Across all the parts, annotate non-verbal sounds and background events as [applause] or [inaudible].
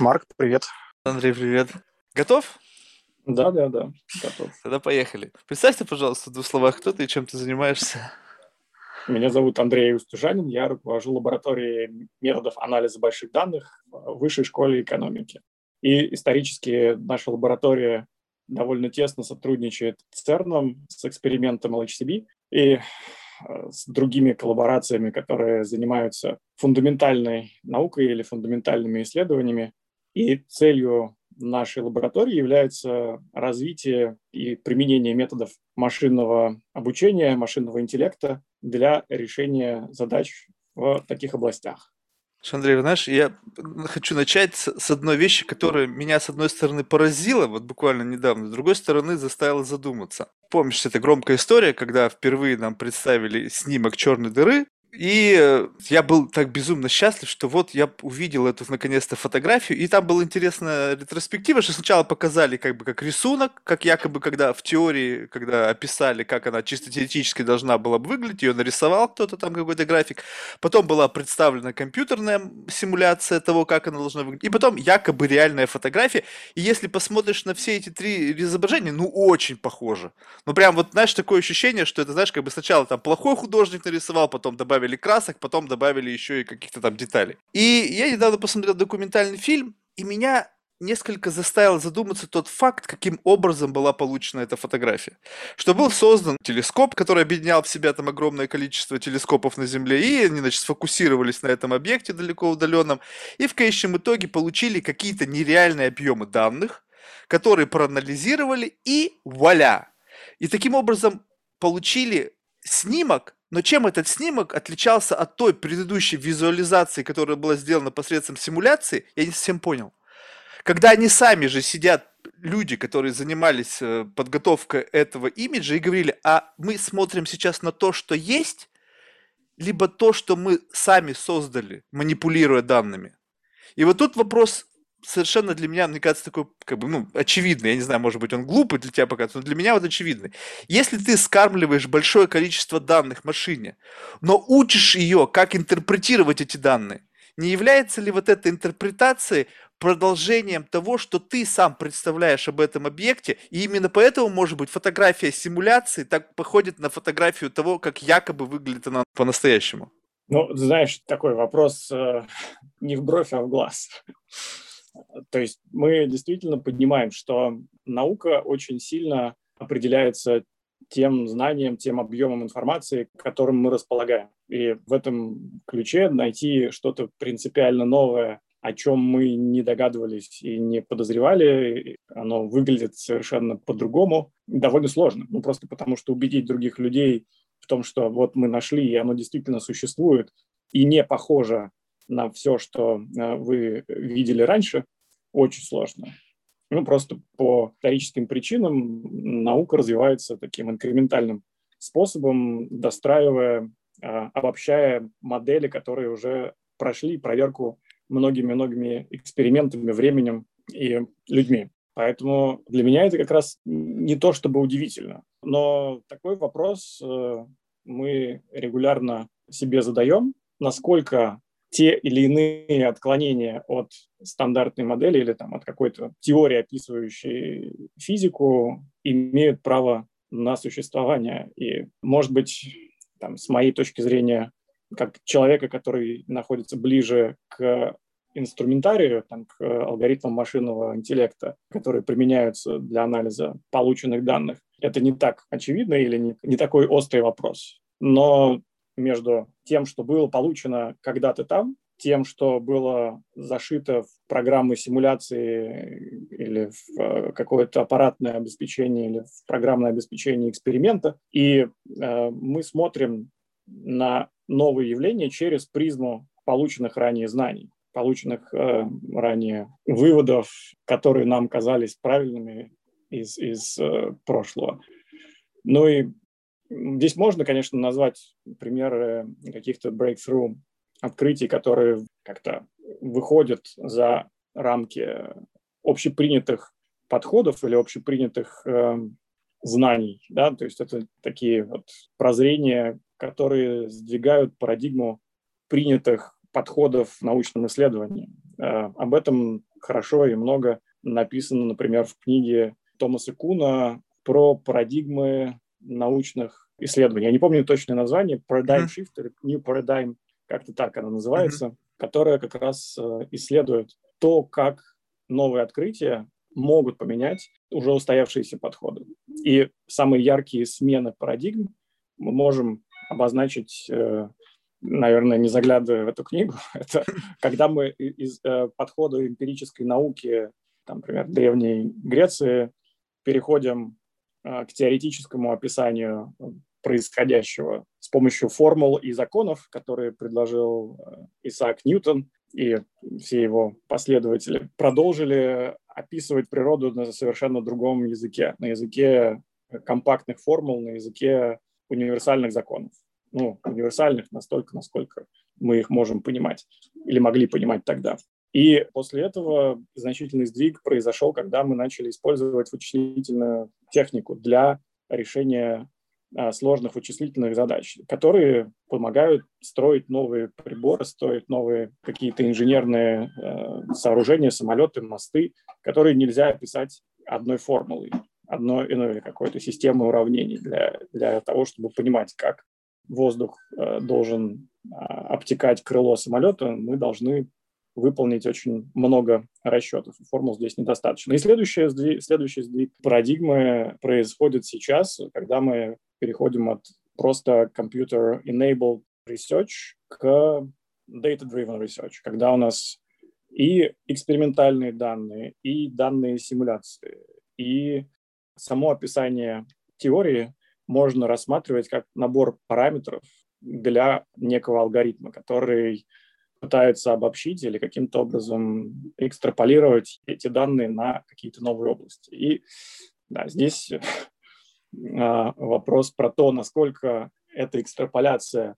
Марк, привет. Андрей, привет. Готов? Да, да, да, готов. Тогда поехали. Представься, пожалуйста, в двух словах, кто ты и чем ты занимаешься. Меня зовут Андрей Устюжанин, я руковожу лабораторией методов анализа больших данных в Высшей школе экономики. И исторически наша лаборатория довольно тесно сотрудничает с ЦЕРНом, с экспериментом LHCb и э, с другими коллаборациями, которые занимаются фундаментальной наукой или фундаментальными исследованиями. И целью нашей лаборатории является развитие и применение методов машинного обучения, машинного интеллекта для решения задач в таких областях. Андрей, знаешь, я хочу начать с одной вещи, которая меня, с одной стороны, поразила, вот буквально недавно, с другой стороны, заставила задуматься. Помнишь, это громкая история, когда впервые нам представили снимок черной дыры, и э, я был так безумно счастлив, что вот я увидел эту наконец-то фотографию, и там была интересная ретроспектива, что сначала показали как бы как рисунок, как якобы когда в теории, когда описали, как она чисто теоретически должна была бы выглядеть, ее нарисовал кто-то там какой-то график, потом была представлена компьютерная симуляция того, как она должна выглядеть, и потом якобы реальная фотография, и если посмотришь на все эти три изображения, ну очень похоже. Ну прям вот, знаешь, такое ощущение, что это, знаешь, как бы сначала там плохой художник нарисовал, потом добавил добавили красок, потом добавили еще и каких-то там деталей. И я недавно посмотрел документальный фильм, и меня несколько заставил задуматься тот факт, каким образом была получена эта фотография. Что был создан телескоп, который объединял в себя там огромное количество телескопов на Земле, и они, значит, сфокусировались на этом объекте далеко удаленном, и в конечном итоге получили какие-то нереальные объемы данных, которые проанализировали, и вуаля! И таким образом получили снимок, но чем этот снимок отличался от той предыдущей визуализации, которая была сделана посредством симуляции, я не совсем понял. Когда они сами же сидят, люди, которые занимались э, подготовкой этого имиджа, и говорили, а мы смотрим сейчас на то, что есть, либо то, что мы сами создали, манипулируя данными. И вот тут вопрос совершенно для меня, мне кажется, такой, как бы, ну, очевидный. Я не знаю, может быть, он глупый для тебя пока, но для меня вот очевидный. Если ты скармливаешь большое количество данных машине, но учишь ее, как интерпретировать эти данные, не является ли вот эта интерпретация продолжением того, что ты сам представляешь об этом объекте, и именно поэтому, может быть, фотография симуляции так походит на фотографию того, как якобы выглядит она по-настоящему? Ну, знаешь, такой вопрос э, не в бровь, а в глаз. То есть мы действительно поднимаем, что наука очень сильно определяется тем знанием, тем объемом информации, которым мы располагаем. И в этом ключе найти что-то принципиально новое, о чем мы не догадывались и не подозревали, оно выглядит совершенно по-другому, довольно сложно. Ну, просто потому что убедить других людей в том, что вот мы нашли, и оно действительно существует, и не похоже на все, что э, вы видели раньше, очень сложно. Ну, просто по историческим причинам наука развивается таким инкрементальным способом, достраивая, э, обобщая модели, которые уже прошли проверку многими-многими экспериментами, временем и людьми. Поэтому для меня это как раз не то чтобы удивительно. Но такой вопрос э, мы регулярно себе задаем, насколько те или иные отклонения от стандартной модели или там, от какой-то теории, описывающей физику, имеют право на существование. И, может быть, там, с моей точки зрения, как человека, который находится ближе к инструментарию, там, к алгоритмам машинного интеллекта, которые применяются для анализа полученных данных, это не так очевидно или не, не такой острый вопрос. Но между тем, что было получено когда-то там, тем, что было зашито в программы симуляции или в э, какое-то аппаратное обеспечение или в программное обеспечение эксперимента. И э, мы смотрим на новые явления через призму полученных ранее знаний, полученных э, ранее выводов, которые нам казались правильными из, из э, прошлого. Ну и Здесь можно, конечно, назвать примеры каких-то breakthrough открытий, которые как-то выходят за рамки общепринятых подходов или общепринятых э, знаний. Да? То есть это такие вот прозрения, которые сдвигают парадигму принятых подходов в научном исследовании. Э, об этом хорошо и много написано, например, в книге Томаса Куна про парадигмы научных исследований. Я не помню точное название, Paradigm Shift или New Paradigm, как-то так она называется, mm-hmm. которая как раз э, исследует то, как новые открытия могут поменять уже устоявшиеся подходы. И самые яркие смены парадигм мы можем обозначить, э, наверное, не заглядывая в эту книгу, [laughs] это когда мы из э, подхода эмпирической науки, там, например, Древней Греции, переходим к теоретическому описанию происходящего с помощью формул и законов, которые предложил э, Исаак Ньютон и все его последователи, продолжили описывать природу на совершенно другом языке, на языке компактных формул, на языке универсальных законов. Ну, универсальных настолько, насколько мы их можем понимать или могли понимать тогда. И после этого значительный сдвиг произошел, когда мы начали использовать вычислительную технику для решения а, сложных вычислительных задач, которые помогают строить новые приборы, строить новые какие-то инженерные э, сооружения, самолеты, мосты, которые нельзя описать одной формулой, одной ну, или какой-то системой уравнений для, для того, чтобы понимать, как воздух э, должен э, обтекать крыло самолета, мы должны выполнить очень много расчетов. Формул здесь недостаточно. И следующий сдвиг, следующий сдвиг парадигмы происходит сейчас, когда мы переходим от просто computer-enabled research к data-driven research, когда у нас и экспериментальные данные, и данные симуляции, и само описание теории можно рассматривать как набор параметров для некого алгоритма, который пытается обобщить или каким-то образом экстраполировать эти данные на какие-то новые области. И да, здесь а, вопрос про то, насколько эта экстраполяция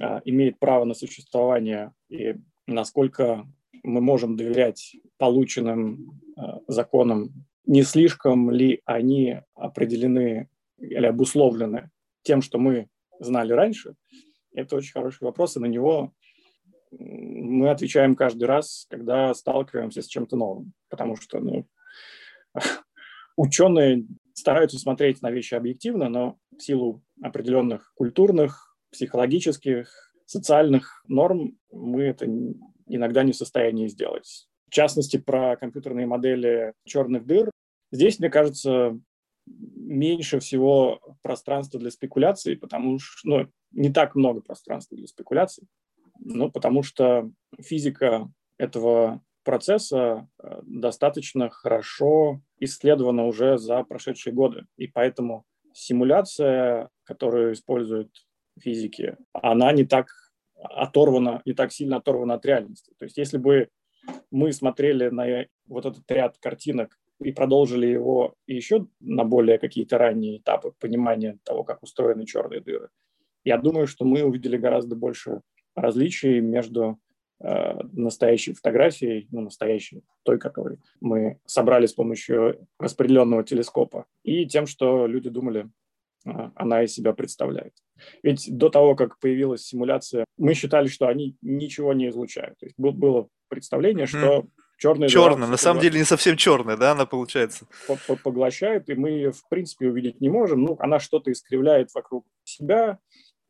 а, имеет право на существование и насколько мы можем доверять полученным а, законам, не слишком ли они определены или обусловлены тем, что мы знали раньше, это очень хороший вопрос, и на него мы отвечаем каждый раз, когда сталкиваемся с чем-то новым, потому что ну, [laughs] ученые стараются смотреть на вещи объективно, но в силу определенных культурных, психологических, социальных норм мы это иногда не в состоянии сделать. В частности, про компьютерные модели черных дыр. Здесь, мне кажется, меньше всего пространства для спекуляций, потому что ну, не так много пространства для спекуляций, ну, потому что физика этого процесса э, достаточно хорошо исследована уже за прошедшие годы. И поэтому симуляция, которую используют физики, она не так оторвана, не так сильно оторвана от реальности. То есть если бы мы смотрели на вот этот ряд картинок и продолжили его еще на более какие-то ранние этапы понимания того, как устроены черные дыры, я думаю, что мы увидели гораздо больше различий между Э, настоящей фотографией, ну, настоящей, той, которую мы собрали с помощью распределенного телескопа, и тем, что люди думали, э, она из себя представляет. Ведь до того, как появилась симуляция, мы считали, что они ничего не излучают. То есть было представление, что черная черная, на самом деле не совсем черная, да, она получается. Поглощает, и мы ее, в принципе, увидеть не можем. Ну, она что-то искривляет вокруг себя,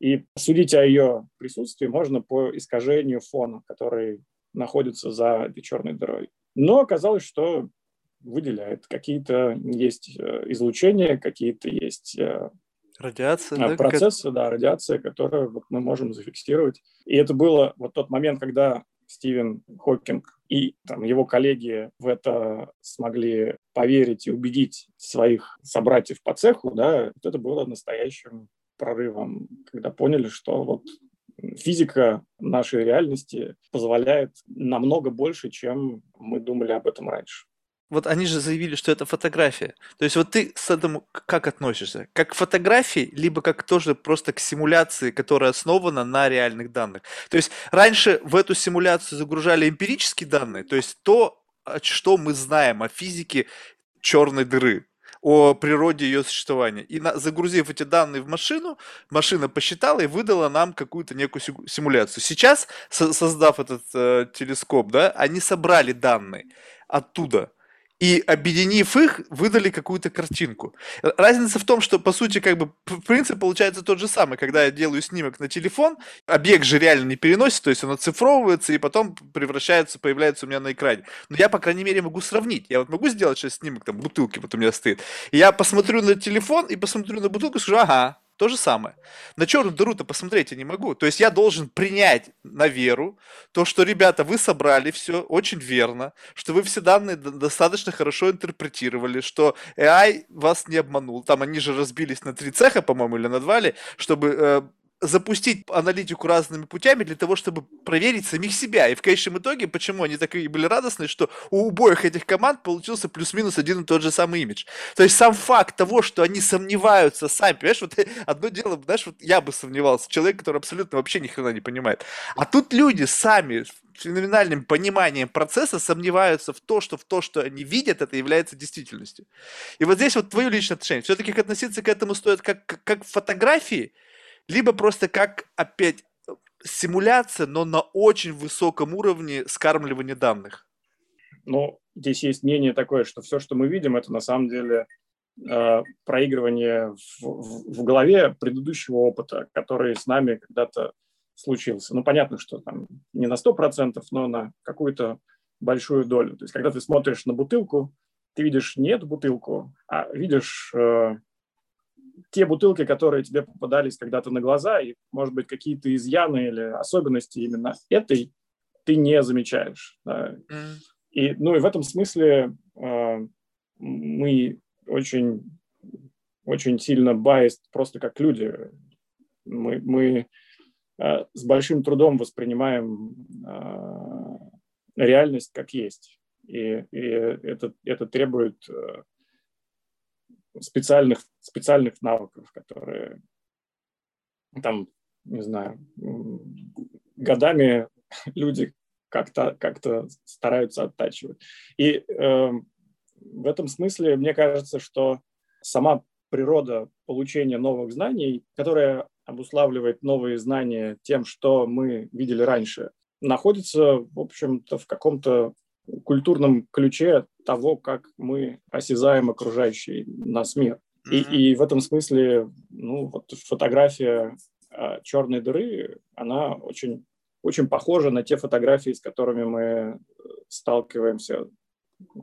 и судить о ее присутствии можно по искажению фона, который находится за этой черной дырой. Но оказалось, что выделяет. Какие-то есть э, излучения, какие-то есть э, Радиация, да? Процессы, да, радиация, которую вот мы можем зафиксировать. И это было вот тот момент, когда Стивен Хокинг и там, его коллеги в это смогли поверить и убедить своих собратьев по цеху, да, вот это было настоящим прорывом, когда поняли, что вот физика нашей реальности позволяет намного больше, чем мы думали об этом раньше. Вот они же заявили, что это фотография. То есть вот ты с этим как относишься? Как к фотографии, либо как тоже просто к симуляции, которая основана на реальных данных? То есть раньше в эту симуляцию загружали эмпирические данные, то есть то, что мы знаем о физике черной дыры о природе ее существования. И на, загрузив эти данные в машину, машина посчитала и выдала нам какую-то некую симуляцию. Сейчас, со, создав этот э, телескоп, да, они собрали данные. оттуда и объединив их, выдали какую-то картинку. Разница в том, что, по сути, как бы принцип получается тот же самый. Когда я делаю снимок на телефон, объект же реально не переносит, то есть он оцифровывается и потом превращается, появляется у меня на экране. Но я, по крайней мере, могу сравнить. Я вот могу сделать сейчас снимок, там, бутылки вот у меня стоит. И я посмотрю на телефон и посмотрю на бутылку и скажу, ага, то же самое. На черную дыру-то посмотреть я не могу. То есть я должен принять на веру то, что, ребята, вы собрали все очень верно, что вы все данные достаточно хорошо интерпретировали, что AI вас не обманул. Там они же разбились на три цеха, по-моему, или на два ли, чтобы э, запустить аналитику разными путями для того, чтобы проверить самих себя. И в конечном итоге, почему они такие были радостные, что у обоих этих команд получился плюс-минус один и тот же самый имидж. То есть сам факт того, что они сомневаются сами, понимаешь, вот [laughs] одно дело, знаешь, вот я бы сомневался, человек, который абсолютно вообще ни хрена не понимает. А тут люди сами феноменальным пониманием процесса сомневаются в то, что в то, что они видят, это является действительностью. И вот здесь вот твое личное отношение. Все-таки относиться к этому стоит как, как фотографии, либо просто как опять симуляция, но на очень высоком уровне скармливания данных. Ну, здесь есть мнение такое, что все, что мы видим, это на самом деле э, проигрывание в, в, в голове предыдущего опыта, который с нами когда-то случился. Ну, понятно, что там не на 100%, но на какую-то большую долю. То есть, когда ты смотришь на бутылку, ты видишь не эту бутылку, а видишь э, те бутылки, которые тебе попадались когда-то на глаза, и, может быть, какие-то изъяны или особенности именно этой ты не замечаешь. Да. Mm. И, ну, и в этом смысле э, мы очень, очень сильно biased просто как люди. Мы, мы э, с большим трудом воспринимаем э, реальность как есть. И, и это, это требует э, специальных, специальных навыков, которые там, не знаю, годами [laughs] люди как-то как стараются оттачивать. И э, в этом смысле мне кажется, что сама природа получения новых знаний, которая обуславливает новые знания тем, что мы видели раньше, находится, в общем-то, в каком-то культурном ключе того, как мы осязаем окружающий нас мир. И, и в этом смысле ну, вот фотография а, черной дыры, она очень, очень похожа на те фотографии, с которыми мы сталкиваемся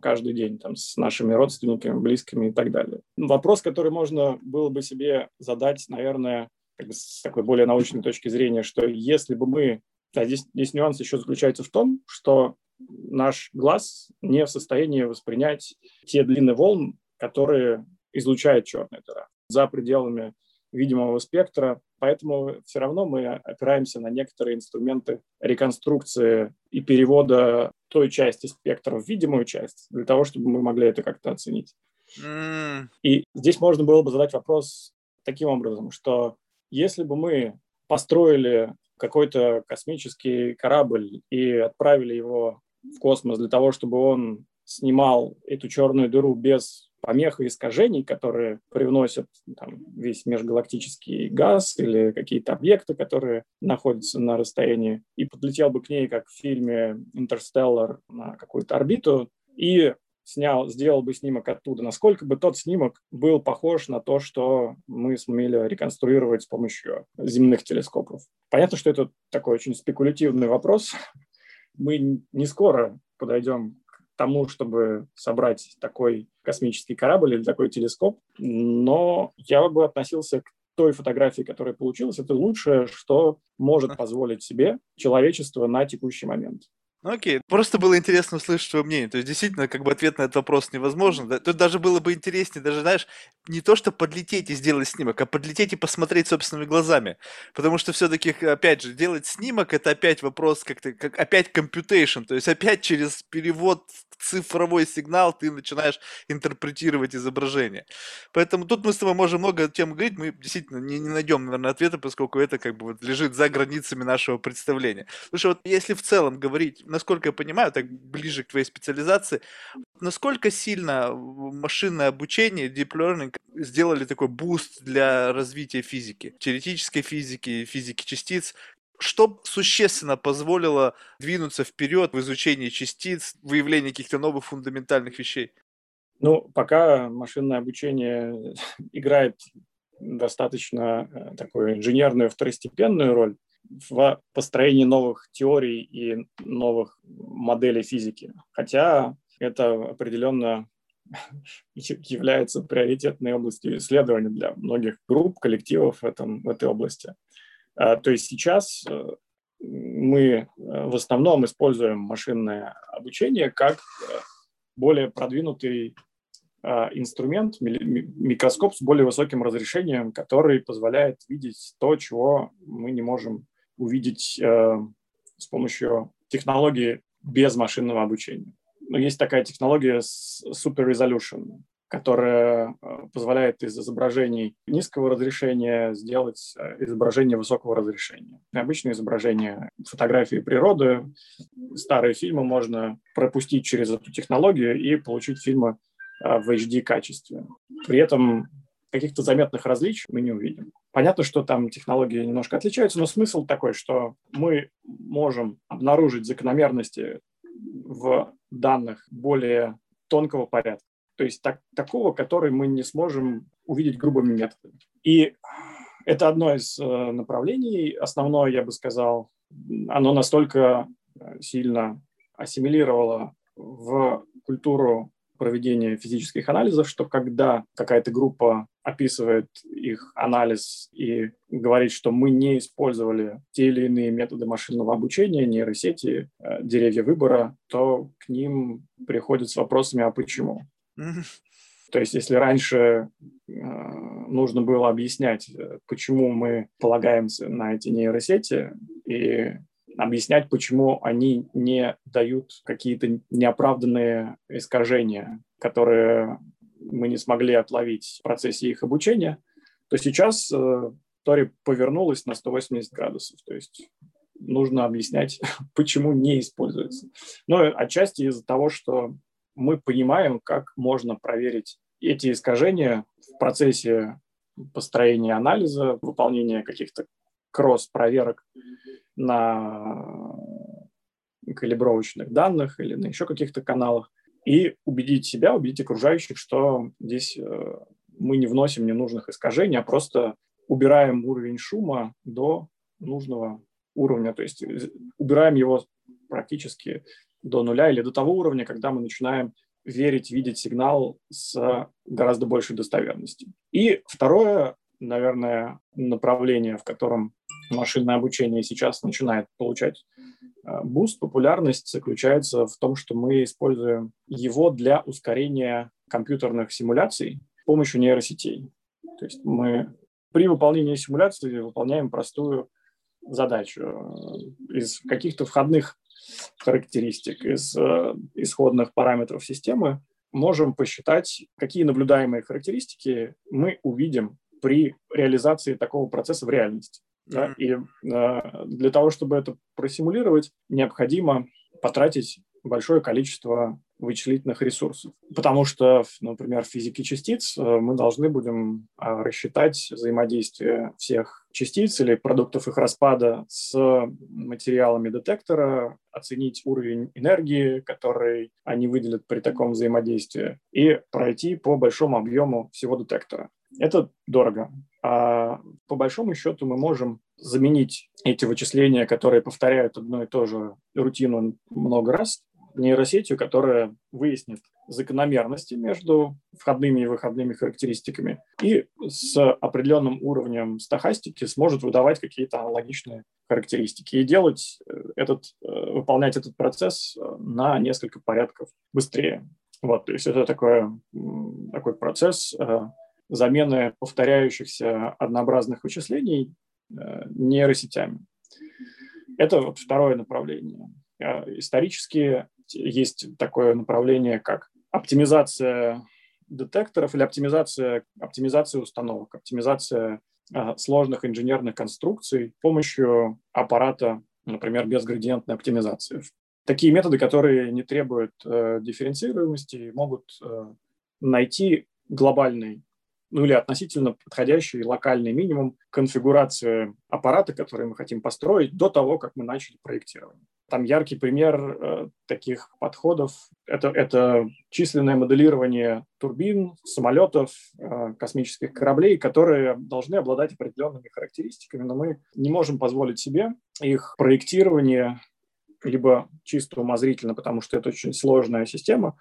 каждый день там, с нашими родственниками, близкими и так далее. Вопрос, который можно было бы себе задать, наверное, как бы с такой более научной точки зрения, что если бы мы... Да, здесь, здесь нюанс еще заключается в том, что наш глаз не в состоянии воспринять те длины волн, которые излучает черная дыра за пределами видимого спектра. Поэтому все равно мы опираемся на некоторые инструменты реконструкции и перевода той части спектра в видимую часть, для того, чтобы мы могли это как-то оценить. Mm. И здесь можно было бы задать вопрос таким образом, что если бы мы построили какой-то космический корабль и отправили его в космос для того, чтобы он снимал эту черную дыру без помех и искажений, которые привносят там, весь межгалактический газ или какие-то объекты, которые находятся на расстоянии, и подлетел бы к ней, как в фильме «Интерстеллар», на какую-то орбиту, и снял, сделал бы снимок оттуда, насколько бы тот снимок был похож на то, что мы сумели реконструировать с помощью земных телескопов. Понятно, что это такой очень спекулятивный вопрос, мы не скоро подойдем к тому, чтобы собрать такой космический корабль или такой телескоп, но я бы относился к той фотографии, которая получилась, это лучшее, что может позволить себе человечество на текущий момент. Ну окей, просто было интересно услышать твое мнение. То есть действительно, как бы ответ на этот вопрос невозможен. Да? Тут даже было бы интереснее, даже знаешь, не то, что подлететь и сделать снимок, а подлететь и посмотреть собственными глазами. Потому что все-таки, опять же, делать снимок это опять вопрос как-то, как опять computation, то есть опять через перевод цифровой сигнал ты начинаешь интерпретировать изображение. Поэтому тут мы с тобой можем много тем говорить, мы действительно не, не найдем, наверное, ответа, поскольку это как бы вот лежит за границами нашего представления. Что вот если в целом говорить, насколько я понимаю, так ближе к твоей специализации, насколько сильно машинное обучение, deep learning сделали такой boost для развития физики, теоретической физики, физики частиц, Что существенно позволило двинуться вперед в изучении частиц, выявлении каких-то новых фундаментальных вещей? Ну, пока машинное обучение [laughs] играет достаточно э, такую инженерную второстепенную роль в построении новых теорий и новых моделей физики. Хотя это определенно [laughs] является приоритетной областью исследования для многих групп, коллективов в, этом, в этой области. А, то есть сейчас э, мы э, в основном используем машинное обучение как более продвинутый а, инструмент, микроскоп с более высоким разрешением, который позволяет видеть то, чего мы не можем увидеть э, с помощью технологии без машинного обучения. Но есть такая технология Super Resolution, которая э, позволяет из изображений низкого разрешения сделать э, изображение высокого разрешения. Обычное изображение фотографии природы, старые фильмы можно пропустить через эту технологию и получить фильмы а, в HD качестве. При этом каких-то заметных различий мы не увидим. Понятно, что там технологии немножко отличаются, но смысл такой, что мы можем обнаружить закономерности в данных более тонкого порядка, то есть так, такого, который мы не сможем увидеть грубыми методами. И это одно из э, направлений. Основное, я бы сказал, оно настолько сильно ассимилировало в культуру проведения физических анализов, что когда какая-то группа описывает их анализ и говорит, что мы не использовали те или иные методы машинного обучения, нейросети, э, деревья выбора, то к ним приходят с вопросами, а почему? То есть если раньше э, нужно было объяснять, э, почему мы полагаемся на эти нейросети, и объяснять, почему они не дают какие-то неоправданные искажения, которые мы не смогли отловить в процессе их обучения, то сейчас э, Тори повернулась на 180 градусов. То есть нужно объяснять, [laughs] почему не используется. Но отчасти из-за того, что мы понимаем, как можно проверить эти искажения в процессе построения анализа, выполнения каких-то кросс-проверок на калибровочных данных или на еще каких-то каналах и убедить себя, убедить окружающих, что здесь э, мы не вносим ненужных искажений, а просто убираем уровень шума до нужного уровня, то есть э, убираем его практически до нуля или до того уровня, когда мы начинаем верить, видеть сигнал с гораздо большей достоверностью. И второе, наверное, направление, в котором машинное обучение сейчас начинает получать э, boost, популярность заключается в том, что мы используем его для ускорения компьютерных симуляций с помощью нейросетей. То есть мы при выполнении симуляции выполняем простую задачу э, из каких-то входных характеристик, из э, исходных параметров системы можем посчитать, какие наблюдаемые характеристики мы увидим при реализации такого процесса в реальности. Да? И э, для того, чтобы это просимулировать, необходимо потратить большое количество вычислительных ресурсов. Потому что, например, в физике частиц э, мы должны будем э, рассчитать взаимодействие всех частиц или продуктов их распада с материалами детектора, оценить уровень энергии, который они выделят при таком взаимодействии, и пройти по большому объему всего детектора. Это дорого. А по большому счету мы можем заменить эти вычисления, которые повторяют одно и то же рутину много раз, нейросетью, которая выяснит закономерности между входными и выходными характеристиками и с определенным уровнем стахастики сможет выдавать какие-то аналогичные характеристики и делать э, этот, э, выполнять этот процесс э, на несколько порядков быстрее. Вот, то есть это такой, такой процесс замены повторяющихся однообразных вычислений нейросетями. Это вот второе направление. Исторически есть такое направление, как оптимизация детекторов или оптимизация, оптимизация установок, оптимизация э, сложных инженерных конструкций с помощью аппарата, например, безградиентной оптимизации. Такие методы, которые не требуют э, дифференцируемости, могут э, найти глобальный ну или относительно подходящий локальный минимум конфигурации аппарата, который мы хотим построить до того, как мы начали проектирование. Там яркий пример э, таких подходов это, это численное моделирование турбин, самолетов, э, космических кораблей, которые должны обладать определенными характеристиками, но мы не можем позволить себе их проектирование либо чисто умозрительно, потому что это очень сложная система,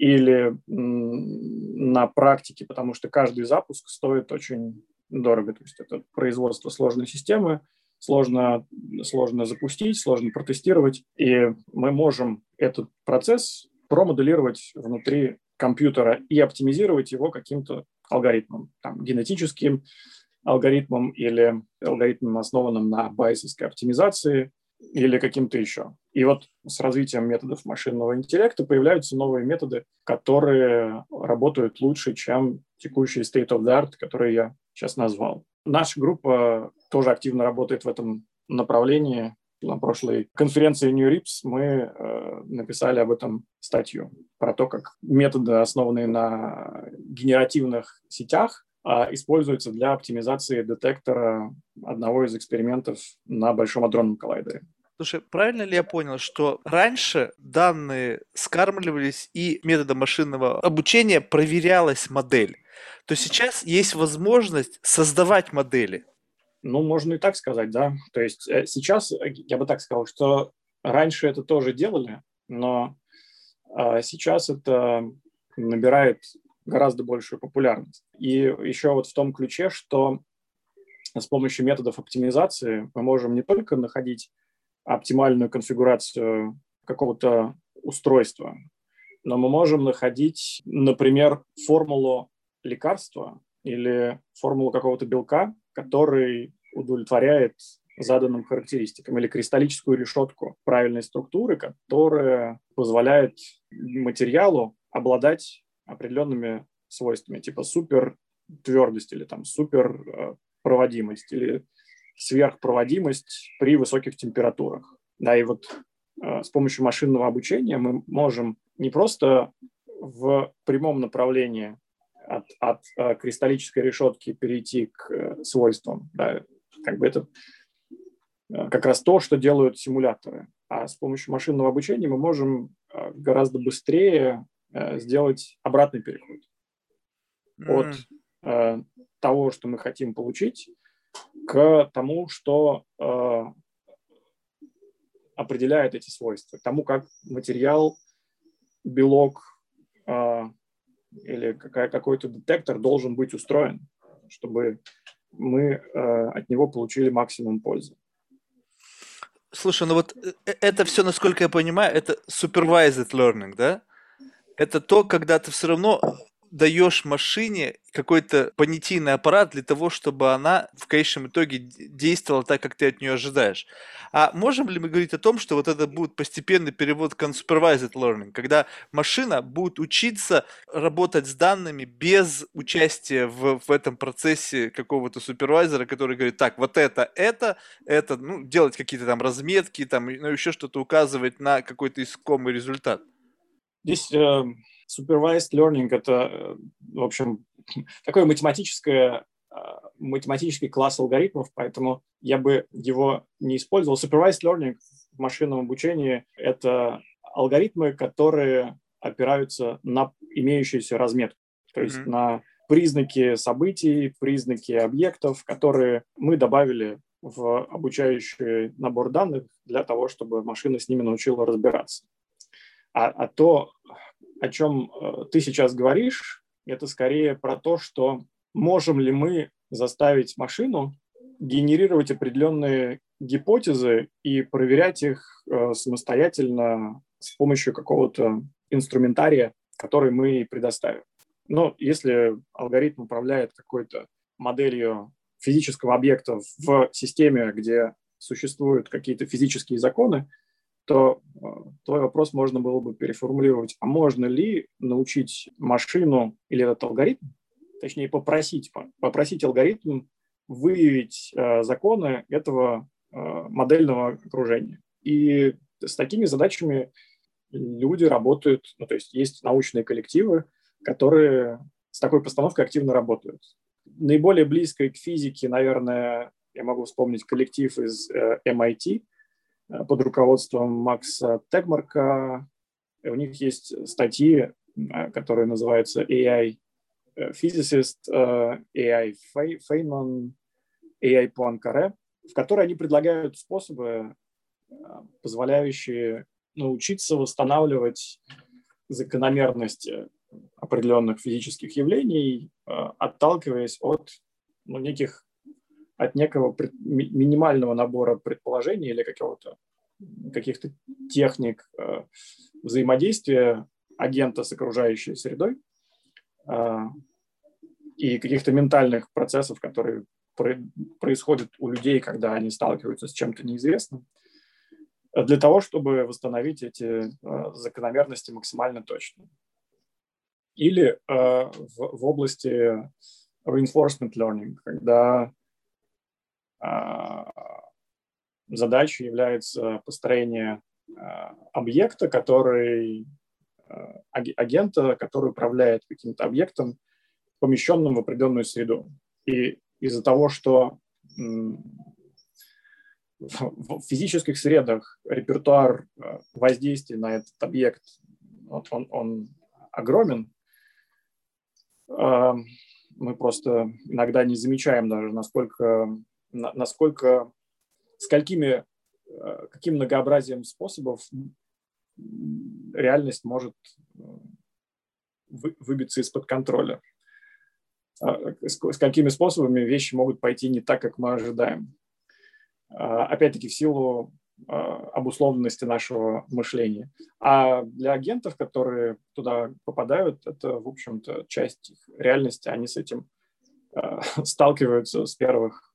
или на практике, потому что каждый запуск стоит очень дорого. То есть это производство сложной системы, сложно, сложно запустить, сложно протестировать, и мы можем этот процесс промоделировать внутри компьютера и оптимизировать его каким-то алгоритмом, там, генетическим алгоритмом или алгоритмом, основанным на байсовской оптимизации, или каким-то еще. И вот с развитием методов машинного интеллекта появляются новые методы, которые работают лучше, чем текущий state of the art, который я сейчас назвал. Наша группа тоже активно работает в этом направлении. На прошлой конференции New Rips мы э, написали об этом статью про то, как методы, основанные на генеративных сетях, используется для оптимизации детектора одного из экспериментов на Большом адронном коллайдере. Слушай, правильно ли я понял, что раньше данные скармливались и методом машинного обучения проверялась модель, то сейчас есть возможность создавать модели? Ну, можно и так сказать, да. То есть э, сейчас, э, я бы так сказал, что раньше это тоже делали, но а, сейчас это набирает гораздо большую популярность. И еще вот в том ключе, что с помощью методов оптимизации мы можем не только находить оптимальную конфигурацию какого-то устройства, но мы можем находить, например, формулу лекарства или формулу какого-то белка, который удовлетворяет заданным характеристикам, или кристаллическую решетку правильной структуры, которая позволяет материалу обладать определенными свойствами, типа супер твердость или там супер э, проводимость или сверхпроводимость при высоких температурах. Да, и вот э, с помощью машинного обучения мы можем не просто в прямом направлении от, от э, кристаллической решетки перейти к свойствам. Да, как бы это как раз то, что делают симуляторы. А с помощью машинного обучения мы можем гораздо быстрее сделать обратный переход mm. от э, того, что мы хотим получить, к тому, что э, определяет эти свойства, к тому, как материал, белок э, или какая, какой-то детектор должен быть устроен, чтобы мы э, от него получили максимум пользы. Слушай, ну вот э, это все, насколько я понимаю, это supervised learning, да? Это то, когда ты все равно даешь машине какой-то понятийный аппарат для того, чтобы она в конечном итоге действовала так, как ты от нее ожидаешь. А можем ли мы говорить о том, что вот это будет постепенный перевод к unsupervised learning, когда машина будет учиться работать с данными без участия в, в этом процессе какого-то супервайзера, который говорит, так, вот это, это, это, ну, делать какие-то там разметки, там, ну, еще что-то указывать на какой-то искомый результат? Здесь э, Supervised learning — это, э, в общем, [laughs] такое математическое э, математический класс алгоритмов, поэтому я бы его не использовал. Supervised learning в машинном обучении — это алгоритмы, которые опираются на имеющуюся разметку, то есть mm-hmm. на признаки событий, признаки объектов, которые мы добавили в обучающий набор данных для того, чтобы машина с ними научила разбираться. А, а то, о чем э, ты сейчас говоришь, это скорее про то, что можем ли мы заставить машину генерировать определенные гипотезы и проверять их э, самостоятельно с помощью какого-то инструментария, который мы предоставим. Но если алгоритм управляет какой-то моделью физического объекта в системе, где существуют какие-то физические законы, то э, твой вопрос можно было бы переформулировать. А можно ли научить машину или этот алгоритм, точнее попросить, попросить алгоритм выявить э, законы этого э, модельного окружения. И с такими задачами люди работают, ну, то есть есть научные коллективы, которые с такой постановкой активно работают. Наиболее близкой к физике, наверное, я могу вспомнить коллектив из MIT под руководством Макса Тегмарка. У них есть статьи, которые называются AI Physicist, AI Feynman, AI Poincaré, в которой они предлагают способы, позволяющие научиться восстанавливать закономерности определенных физических явлений, э, отталкиваясь от ну, неких от некого пред, минимального набора предположений или какого-то каких-то техник э, взаимодействия агента с окружающей средой э, и каких-то ментальных процессов, которые про, происходят у людей, когда они сталкиваются с чем-то неизвестным для того, чтобы восстановить эти э, закономерности максимально точно. Или э, в, в области reinforcement learning, когда э, задачей является построение объекта, который агента, который управляет каким-то объектом, помещенным в определенную среду. И из-за того, что в физических средах репертуар воздействия на этот объект, вот он, он огромен. Мы просто иногда не замечаем даже, насколько, насколько сколькими, э, каким многообразием способов реальность может э, выбиться из-под контроля. С какими способами вещи могут пойти не так, как мы ожидаем. А, опять-таки в силу а, обусловленности нашего мышления. А для агентов, которые туда попадают, это, в общем-то, часть их реальности, они с этим а, [laughs] сталкиваются с первых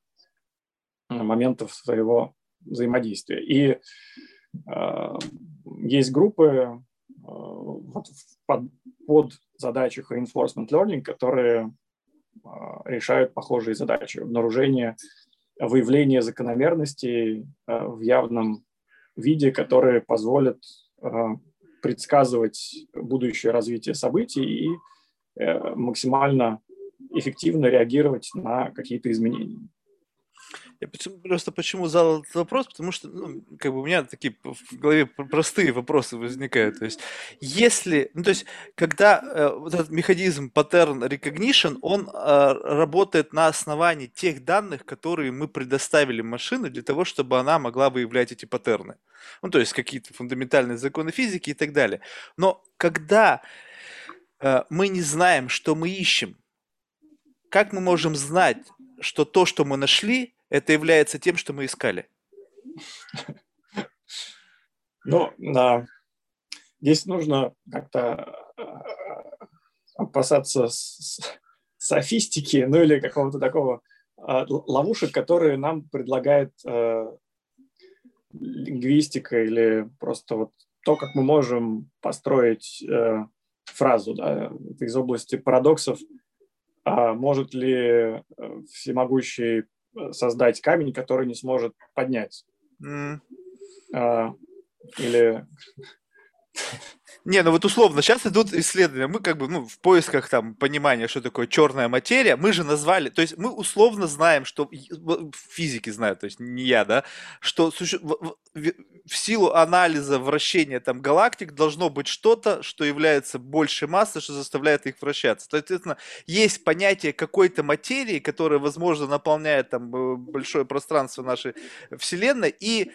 моментов своего взаимодействия. И есть группы вот, под, под задачах reinforcement learning, которые решают похожие задачи. Обнаружение выявление закономерностей э, в явном виде, которые позволят э, предсказывать будущее развитие событий и э, максимально эффективно реагировать на какие-то изменения. Я почему, просто почему задал этот вопрос, потому что, ну, как бы у меня такие в голове простые вопросы возникают. То есть, если, ну, то есть, когда э, вот этот механизм pattern recognition, он э, работает на основании тех данных, которые мы предоставили машине для того, чтобы она могла выявлять эти паттерны. Ну, то есть, какие-то фундаментальные законы физики и так далее. Но когда э, мы не знаем, что мы ищем, как мы можем знать, что то, что мы нашли, это является тем, что мы искали? Ну, да. Здесь нужно как-то э, опасаться софистики, ну или какого-то такого э, ловушек, которые нам предлагает э, лингвистика или просто вот то, как мы можем построить э, фразу да, из области парадоксов. А может ли э, всемогущий создать камень, который не сможет поднять. Mm. А, или не, ну вот условно, сейчас идут исследования, мы как бы ну, в поисках там понимания, что такое черная материя, мы же назвали, то есть мы условно знаем, что физики знают, то есть не я, да, что в силу анализа вращения там галактик должно быть что-то, что является больше массы, что заставляет их вращаться. То есть, соответственно, есть понятие какой-то материи, которая, возможно, наполняет там большое пространство нашей Вселенной, и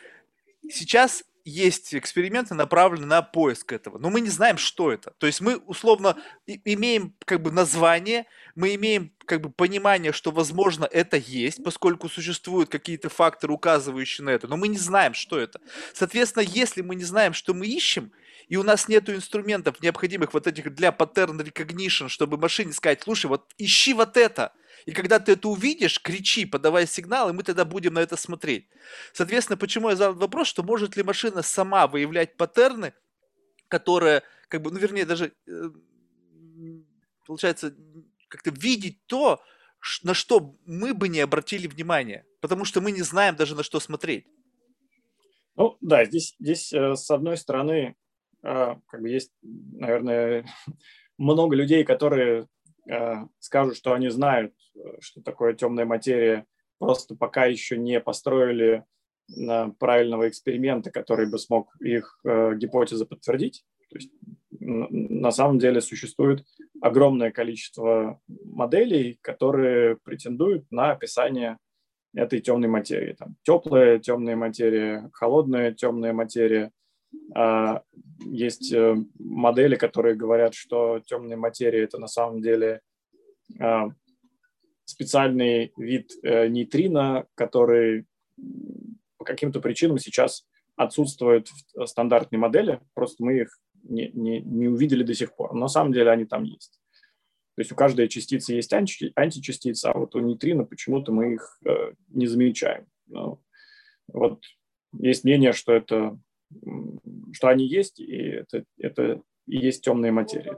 сейчас есть эксперименты, направленные на поиск этого, но мы не знаем, что это. То есть мы условно имеем как бы название, мы имеем как бы понимание, что возможно это есть, поскольку существуют какие-то факторы, указывающие на это, но мы не знаем, что это. Соответственно, если мы не знаем, что мы ищем, и у нас нет инструментов необходимых вот этих для pattern recognition, чтобы машине сказать, слушай, вот ищи вот это, и когда ты это увидишь, кричи, подавай сигнал, и мы тогда будем на это смотреть. Соответственно, почему я задал вопрос, что может ли машина сама выявлять паттерны, которые, как бы, ну, вернее, даже, э, получается, как-то видеть то, на что мы бы не обратили внимания, потому что мы не знаем даже на что смотреть. Ну да, здесь, здесь э, с одной стороны, э, как бы есть, наверное, [laughs] много людей, которые скажут, что они знают, что такое темная материя, просто пока еще не построили правильного эксперимента, который бы смог их гипотезы подтвердить. То есть на самом деле существует огромное количество моделей, которые претендуют на описание этой темной материи. Там, теплая темная материя, холодная темная материя. А, есть э, модели, которые говорят, что темная материя это на самом деле а, специальный вид э, нейтрино, который по каким-то причинам сейчас отсутствует в стандартной модели, просто мы их не, не, не увидели до сих пор. Но на самом деле они там есть. То есть у каждой частицы есть анти, античастицы, а вот у нейтрино почему-то мы их э, не замечаем. Ну, вот есть мнение, что это что они есть, и это, это и есть темные материи.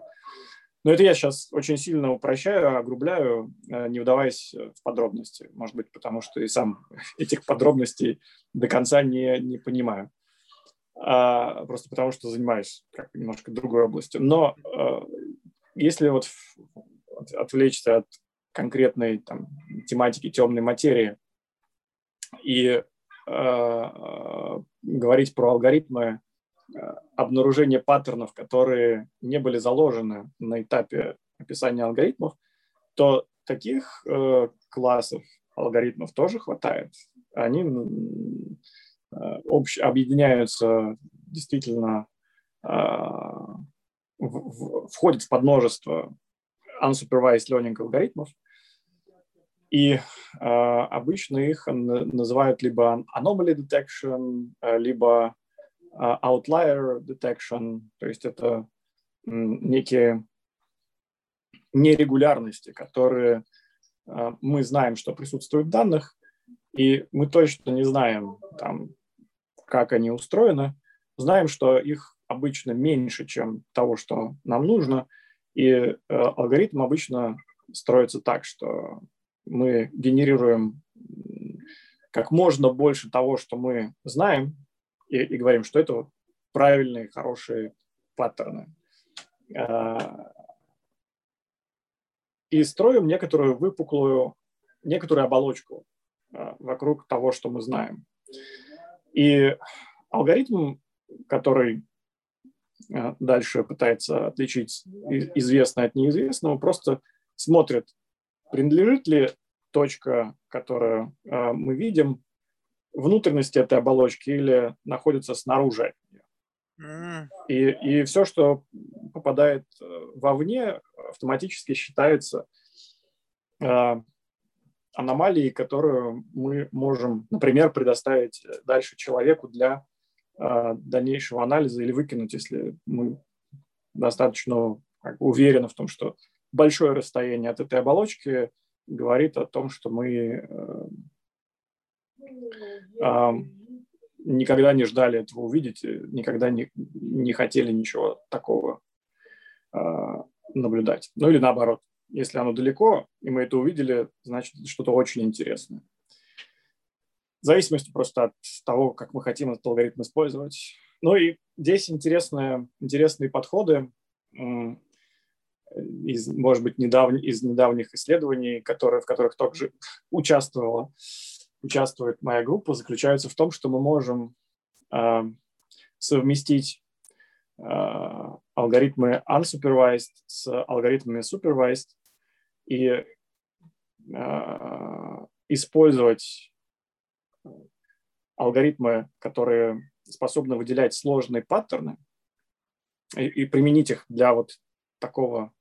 Но это я сейчас очень сильно упрощаю, огрубляю, э, не вдаваясь в подробности. Может быть, потому что и сам [laughs] этих подробностей до конца не, не понимаю а, просто потому что занимаюсь как немножко другой областью. Но а, если вот отвлечься от конкретной там, тематики темной материи и говорить про алгоритмы обнаружения паттернов, которые не были заложены на этапе описания алгоритмов, то таких э, классов алгоритмов тоже хватает. Они Э, общ, объединяются действительно, а, в, в, входят в подмножество unsupervised learning алгоритмов, и э, обычно их называют либо anomaly detection, э, либо э, outlier detection, то есть это некие нерегулярности, которые э, мы знаем, что присутствуют в данных, и мы точно не знаем, там, как они устроены, знаем, что их обычно меньше, чем того, что нам нужно, и э, алгоритм обычно строится так, что мы генерируем как можно больше того, что мы знаем, и, и говорим, что это правильные, хорошие паттерны. Э, и строим некоторую выпуклую, некоторую оболочку э, вокруг того, что мы знаем. И алгоритм, который э, дальше пытается отличить известное от неизвестного, просто смотрит, принадлежит ли точка, которую э, мы видим, внутренности этой оболочки или находится снаружи И, и все, что попадает э, вовне, автоматически считается аномалии, которую мы можем, например, предоставить дальше человеку для э, дальнейшего анализа или выкинуть, если мы достаточно как, уверены в том, что большое расстояние от этой оболочки говорит о том, что мы э, э, никогда не ждали этого увидеть, никогда не, не хотели ничего такого э, наблюдать. Ну или наоборот, если оно далеко, и мы это увидели, значит, что-то очень интересное. В зависимости просто от того, как мы хотим этот алгоритм использовать. Ну и здесь интересные, интересные подходы из, может быть, недавних, из недавних исследований, которые, в которых также участвовала, участвует моя группа, заключаются в том, что мы можем э, совместить э, алгоритмы unsupervised с алгоритмами supervised и э, использовать алгоритмы, которые способны выделять сложные паттерны и, и применить их для вот такого,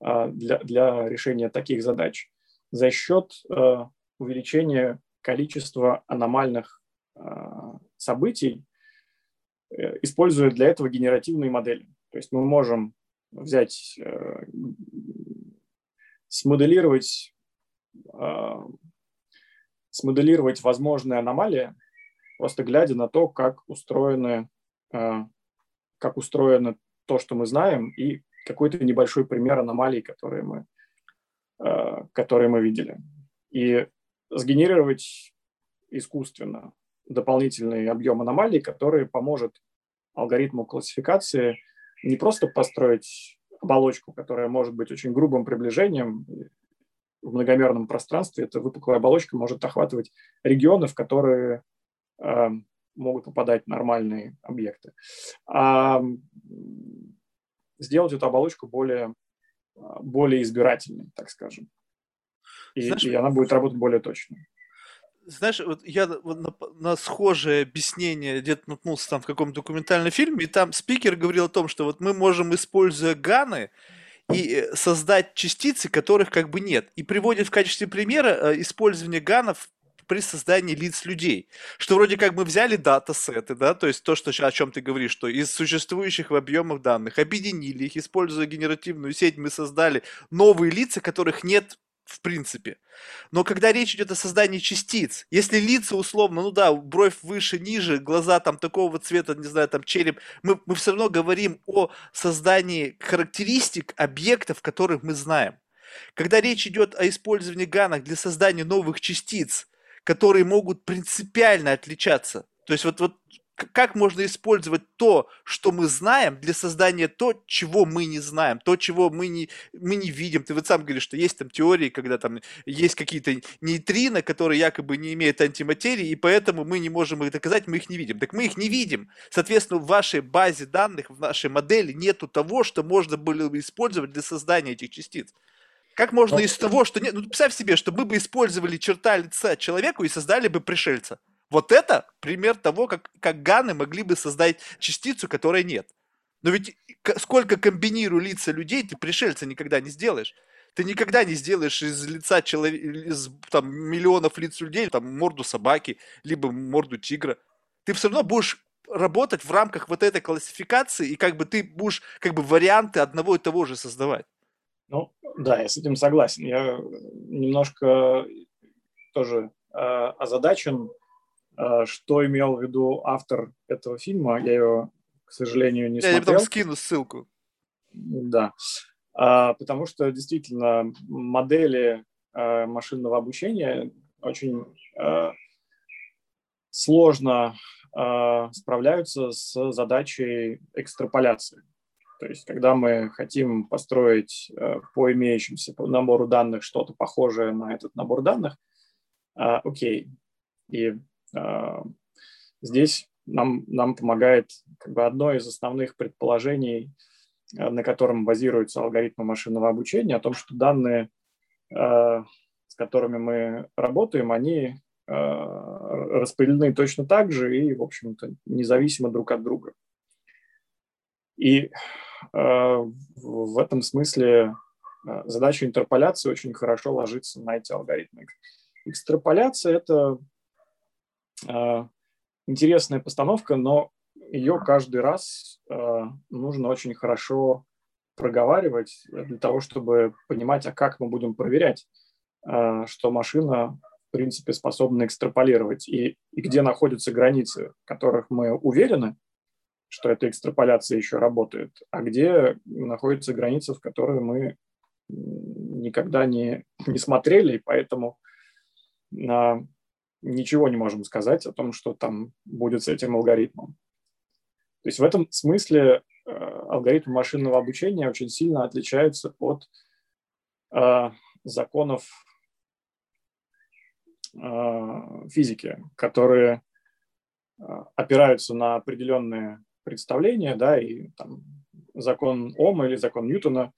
для, для решения таких задач за счет э, увеличения количества аномальных э, событий, э, используя для этого генеративные модели. То есть мы можем взять э, смоделировать, э, смоделировать возможные аномалии, просто глядя на то, как устроены, как устроено то, что мы знаем, и какой-то небольшой пример аномалий, которые мы, э, которые мы видели. И сгенерировать искусственно дополнительный объем аномалий, который поможет алгоритму классификации не просто построить оболочку, которая может быть очень грубым приближением в многомерном пространстве. Эта выпуклая оболочка может охватывать регионы, в которые э, могут попадать нормальные объекты. А сделать эту оболочку более, более избирательной, так скажем. И, Знаешь, и она будет работать более точно знаешь, вот я на, на схожее объяснение где-то наткнулся там в каком-то документальном фильме, и там спикер говорил о том, что вот мы можем, используя ганы, и э, создать частицы, которых как бы нет. И приводит в качестве примера э, использование ганов при создании лиц людей. Что вроде как мы взяли датасеты, да, то есть то, что, о чем ты говоришь, что из существующих в объемах данных объединили их, используя генеративную сеть, мы создали новые лица, которых нет в принципе. Но когда речь идет о создании частиц, если лица условно, ну да, бровь выше, ниже, глаза там такого цвета, не знаю, там череп, мы, мы все равно говорим о создании характеристик объектов, которых мы знаем. Когда речь идет о использовании ганок для создания новых частиц, которые могут принципиально отличаться, то есть вот, вот как можно использовать то, что мы знаем, для создания то, чего мы не знаем, то, чего мы не, мы не видим. Ты вот сам говоришь, что есть там теории, когда там есть какие-то нейтрино, которые якобы не имеют антиматерии, и поэтому мы не можем их доказать, мы их не видим. Так мы их не видим. Соответственно, в вашей базе данных, в нашей модели нету того, что можно было бы использовать для создания этих частиц. Как можно из того, что нет... Ну, представь себе, что мы бы использовали черта лица человеку и создали бы пришельца. Вот это пример того, как, как ганы могли бы создать частицу, которой нет. Но ведь сколько комбинирую лица людей, ты пришельца никогда не сделаешь. Ты никогда не сделаешь из лица человека, из там, миллионов лиц людей, там, морду собаки, либо морду тигра. Ты все равно будешь работать в рамках вот этой классификации, и как бы ты будешь как бы варианты одного и того же создавать. Ну, да, я с этим согласен. Я немножко тоже э, озадачен а, что имел в виду автор этого фильма. Я его, к сожалению, не я смотрел. Я потом скину ссылку. Да. А, потому что действительно модели а, машинного обучения очень сложно справляются с задачей экстраполяции. То есть, когда мы хотим построить по имеющимся набору данных что-то похожее на этот набор данных, окей, и а, здесь нам, нам помогает как бы одно из основных предположений, на котором базируются алгоритмы машинного обучения, о том, что данные, с которыми мы работаем, они распределены точно так же и, в общем-то, независимо друг от друга. И в этом смысле задача интерполяции очень хорошо ложится на эти алгоритмы. Экстраполяция – это а, интересная постановка, но ее каждый раз нужно очень хорошо проговаривать для того, чтобы понимать, а как мы будем проверять, что машина, в принципе, способна экстраполировать, и, и где находятся границы, в которых мы уверены, что эта экстраполяция еще работает, а где находятся границы, в которые мы никогда не, не смотрели, и поэтому ничего не можем сказать о том, что там будет с этим алгоритмом. То есть в этом смысле э, алгоритмы машинного обучения очень сильно отличаются от э, законов э, физики, которые э, опираются на определенные представления, да, и там закон Ома или закон Ньютона,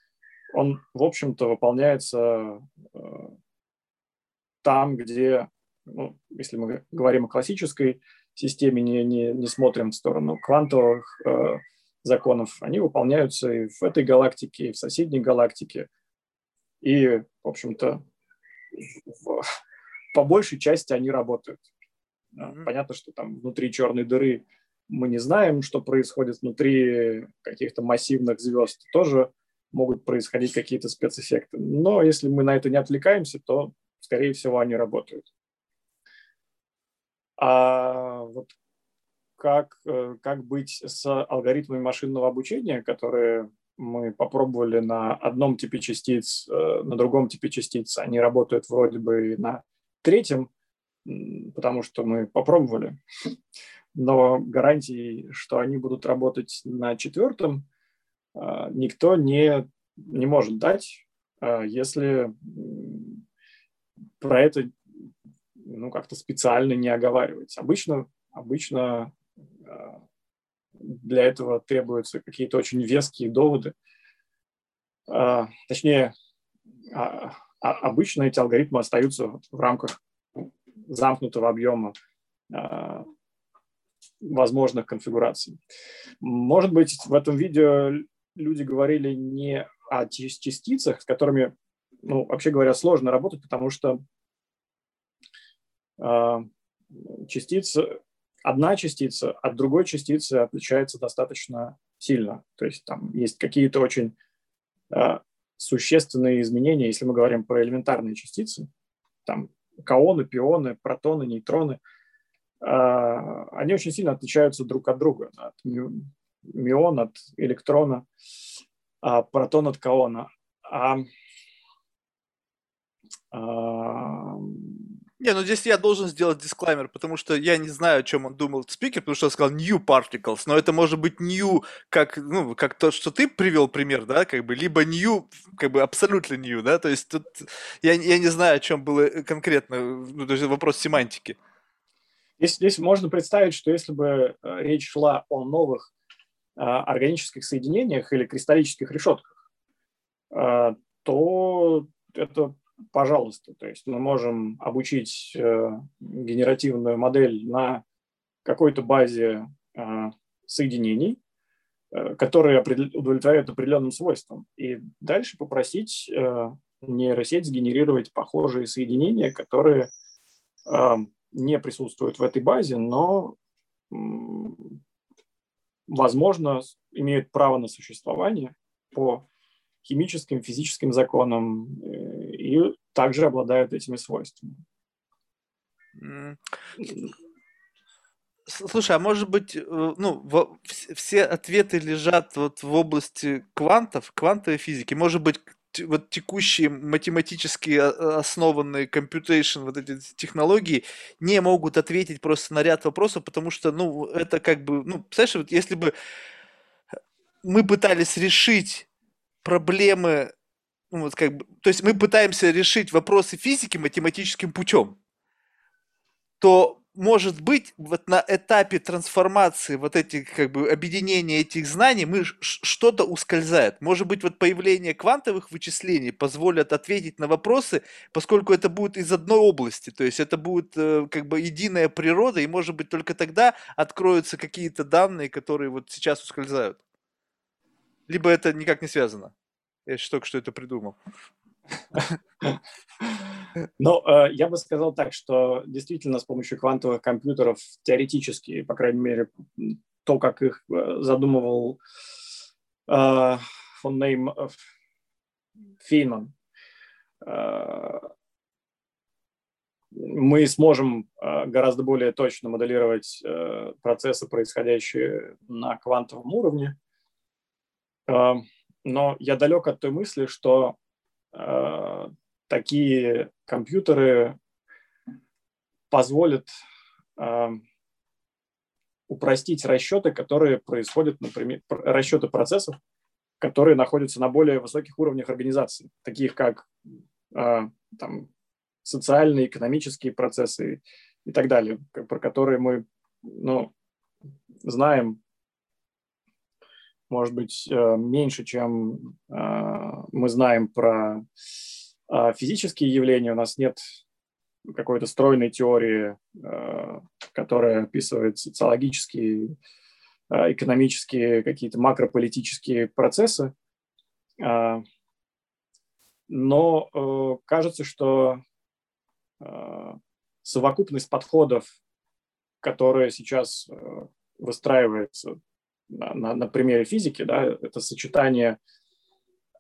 он, в общем-то, выполняется э, там, где ну, если мы говорим о классической системе, не, не, не смотрим в сторону квантовых э, законов, они выполняются и в этой галактике, и в соседней галактике. И, в общем-то, в, по большей части они работают. Mm-hmm. Понятно, что там внутри черной дыры мы не знаем, что происходит внутри каких-то массивных звезд. Тоже могут происходить какие-то спецэффекты. Но если мы на это не отвлекаемся, то, скорее всего, они работают. А вот как, э, как быть с алгоритмами машинного обучения, которые мы попробовали на одном типе частиц, э, на другом типе частиц, они работают вроде бы на третьем, потому что мы попробовали, но гарантии, что они будут работать на четвертом, э, никто не не может дать, если про это ну, как-то специально не оговаривать. Обычно, обычно для этого требуются какие-то очень веские доводы. Точнее, а, а обычно эти алгоритмы остаются в рамках замкнутого объема а, возможных конфигураций. Может быть, в этом видео люди говорили не о частицах, с которыми, ну, вообще говоря, сложно работать, потому что э, частица, одна частица от другой частицы отличается достаточно сильно. То есть там есть какие-то очень э, существенные изменения, если мы говорим про элементарные частицы, там каоны, пионы, протоны, нейтроны, они очень сильно отличаются друг от друга. От мион от электрона, а протон от каона. А, а, не, ну здесь я должен сделать дисклаймер, потому что я не знаю, о чем он думал спикер, потому что он сказал new particles, но это может быть new, как, ну, как то, что ты привел пример, да, как бы, либо new, как бы абсолютно new, да, то есть тут я, я не знаю, о чем было конкретно, ну, то есть вопрос семантики. Здесь, здесь можно представить, что если бы э, речь шла о новых э, органических соединениях или кристаллических решетках, э, то это пожалуйста. То есть мы можем обучить генеративную модель на какой-то базе соединений, которые удовлетворяют определенным свойствам. И дальше попросить нейросеть сгенерировать похожие соединения, которые не присутствуют в этой базе, но, возможно, имеют право на существование по химическим, физическим законам э, и также обладают этими свойствами. Слушай, а может быть, э, ну, все ответы лежат вот в области квантов, квантовой физики. Может быть, вот текущие математически а, основанные computation, вот эти технологии не могут ответить просто на ряд вопросов, потому что, ну, это как бы, ну, представляешь, вот если бы мы пытались решить проблемы, ну, вот как бы, то есть мы пытаемся решить вопросы физики математическим путем, то может быть, вот на этапе трансформации вот этих, как бы, объединения этих знаний, мы что-то ускользает. Может быть, вот появление квантовых вычислений позволят ответить на вопросы, поскольку это будет из одной области, то есть это будет э, как бы единая природа, и может быть только тогда откроются какие-то данные, которые вот сейчас ускользают. Либо это никак не связано. Я еще только что это придумал. Ну, э, я бы сказал так, что действительно с помощью квантовых компьютеров теоретически, по крайней мере, то, как их э, задумывал э, фон Нейм Фейнман, мы сможем гораздо более точно моделировать процессы, происходящие на квантовом уровне. Но я далек от той мысли, что такие компьютеры позволят э, упростить расчеты, которые происходят, например, расчеты процессов, которые находятся на более высоких уровнях организации, таких как э, там, социальные, экономические процессы и так далее, про которые мы ну, знаем, может быть, э, меньше, чем э, мы знаем про а физические явления у нас нет какой-то стройной теории, э, которая описывает социологические, э, экономические, какие-то макрополитические процессы. Но э, кажется, что совокупность подходов, которая сейчас выстраивается на, на, примере физики, да, это сочетание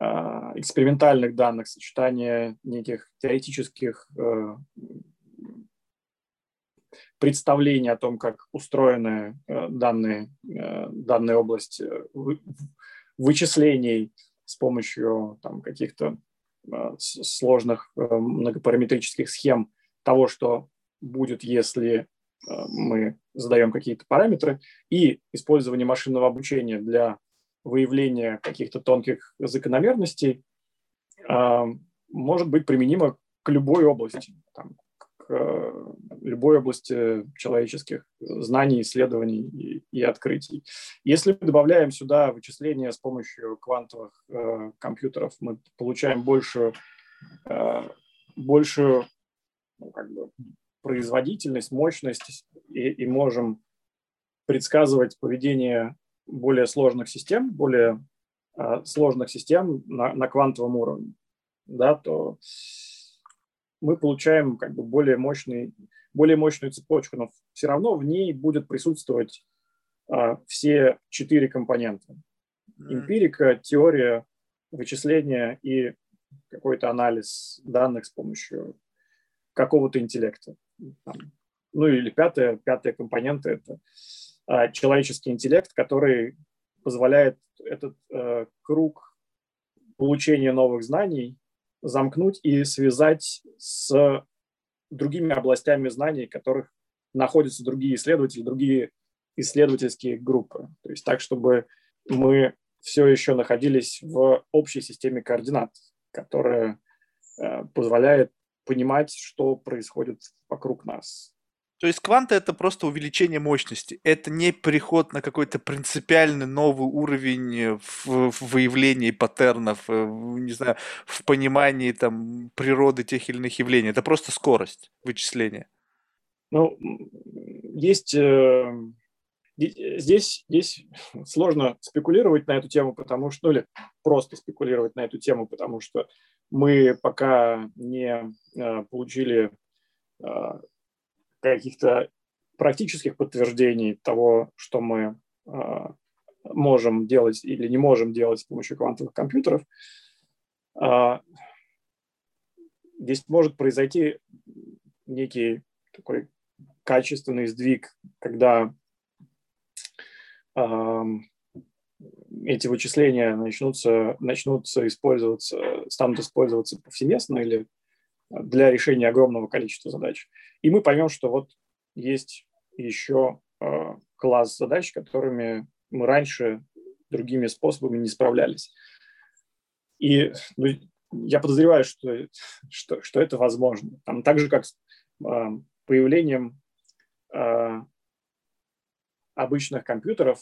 а, экспериментальных данных, сочетание неких теоретических э, представлений о том, как устроены э, данные, э, данная область вычислений с помощью там, каких-то сложных многопараметрических схем того, что будет, если мы задаем какие-то параметры, и использование машинного обучения для выявления каких-то тонких закономерностей э, может быть применимо к любой области, там, к э, любой области человеческих знаний, исследований и, и открытий. Если мы добавляем сюда вычисления с помощью квантовых э, компьютеров, мы получаем большую, э, большую ну, как бы, производительность, мощность и, и можем предсказывать поведение более сложных систем, более э, сложных систем на, на квантовом уровне, да, то мы получаем как бы более, мощный, более мощную цепочку, но все равно в ней будет присутствовать э, все четыре компонента. Эмпирика, теория, вычисление и какой-то анализ данных с помощью какого-то интеллекта. Ну или пятая, пятая компонента – это а, человеческий интеллект, который позволяет этот э, круг получения новых знаний замкнуть и связать с другими областями знаний, в которых находятся другие исследователи, другие исследовательские группы. То есть так, чтобы мы все еще находились в общей системе координат, которая э, позволяет понимать, что происходит вокруг нас. То есть кванты это просто увеличение мощности. Это не переход на какой-то принципиальный новый уровень в, в выявлении паттернов, э, в, не знаю, в понимании там природы тех или иных явлений. Это просто скорость вычисления. Ну, есть э, здесь, здесь сложно спекулировать на эту тему, потому что, ну или просто спекулировать на эту тему, потому что мы пока не э, получили э, каких-то практических подтверждений того, что мы э, можем делать или не можем делать с помощью квантовых компьютеров. Здесь может произойти некий такой качественный сдвиг, когда эти вычисления начнутся, начнутся использоваться, станут использоваться повсеместно или для решения огромного количества задач. И мы поймем, что вот есть еще э, класс задач, которыми мы раньше другими способами не справлялись. И ну, я подозреваю, что, что, что это возможно. Там, так же, как с э, появлением э, обычных компьютеров,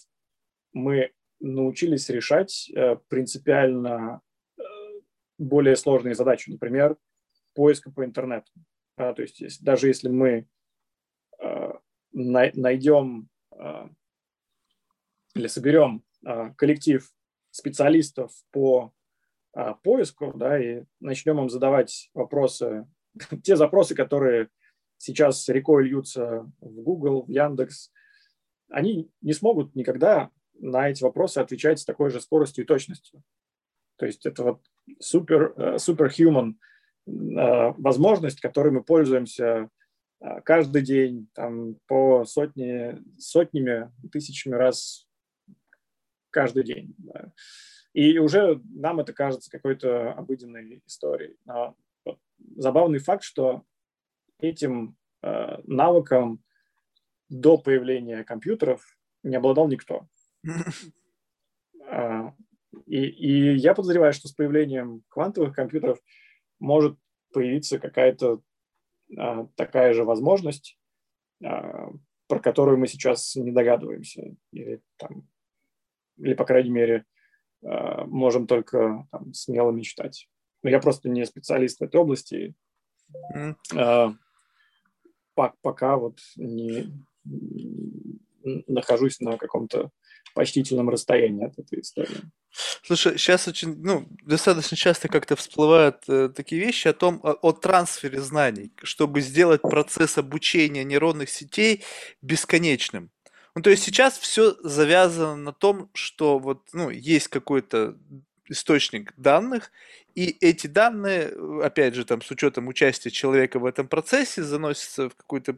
мы научились решать э, принципиально э, более сложные задачи. Например, поиска по интернету. То есть даже если мы а, найдем или соберем коллектив специалистов по поиску, да, и начнем им задавать вопросы, [laughs] те запросы, которые сейчас рекой льются в Google, в Яндекс, они не смогут никогда на эти вопросы отвечать с такой же скоростью и точностью. То есть это вот супер, э, superhuman Э, возможность, которой мы пользуемся э, каждый день, там, по сотни, сотнями, тысячами раз каждый день. Да. И уже нам это кажется какой-то обыденной историей. Но вот, забавный факт, что этим э, навыком до появления компьютеров не обладал никто. Э, и, и я подозреваю, что с появлением квантовых компьютеров может появиться какая-то а, такая же возможность, а, про которую мы сейчас не догадываемся. Или, там, или по крайней мере, а, можем только там, смело мечтать. Но я просто не специалист в этой области. Mm. А, пока вот не нахожусь на каком-то почтительном расстоянии от этой истории. Слушай, сейчас очень, ну, достаточно часто как-то всплывают э, такие вещи о том, о, о трансфере знаний, чтобы сделать процесс обучения нейронных сетей бесконечным. Ну, то есть сейчас все завязано на том, что вот, ну, есть какой-то источник данных, и эти данные, опять же, там, с учетом участия человека в этом процессе, заносятся в какую-то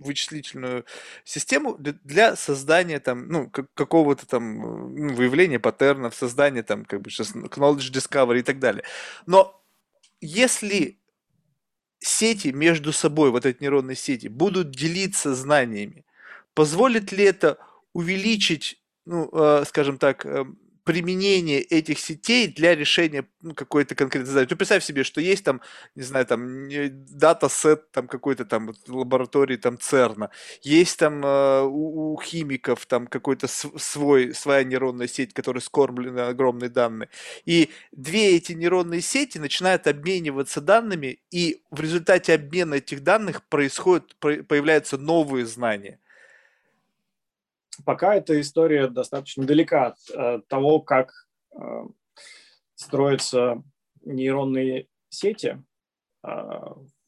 вычислительную систему для создания там, ну, какого-то там ну, выявления паттернов, создания там, как бы сейчас knowledge discovery и так далее. Но если сети между собой, вот эти нейронные сети, будут делиться знаниями, позволит ли это увеличить ну, э, скажем так, э, применение этих сетей для решения ну, какой-то конкретной задачи. Ну, представь себе, что есть там, не знаю, там дата-сет там какой-то там вот, лаборатории там ЦЕРНа, есть там э, у, у химиков там какой-то свой, своя нейронная сеть, которая скормлена огромные данные. И две эти нейронные сети начинают обмениваться данными, и в результате обмена этих данных происходят, появляются новые знания пока эта история достаточно далека от э, того, как э, строятся нейронные сети э,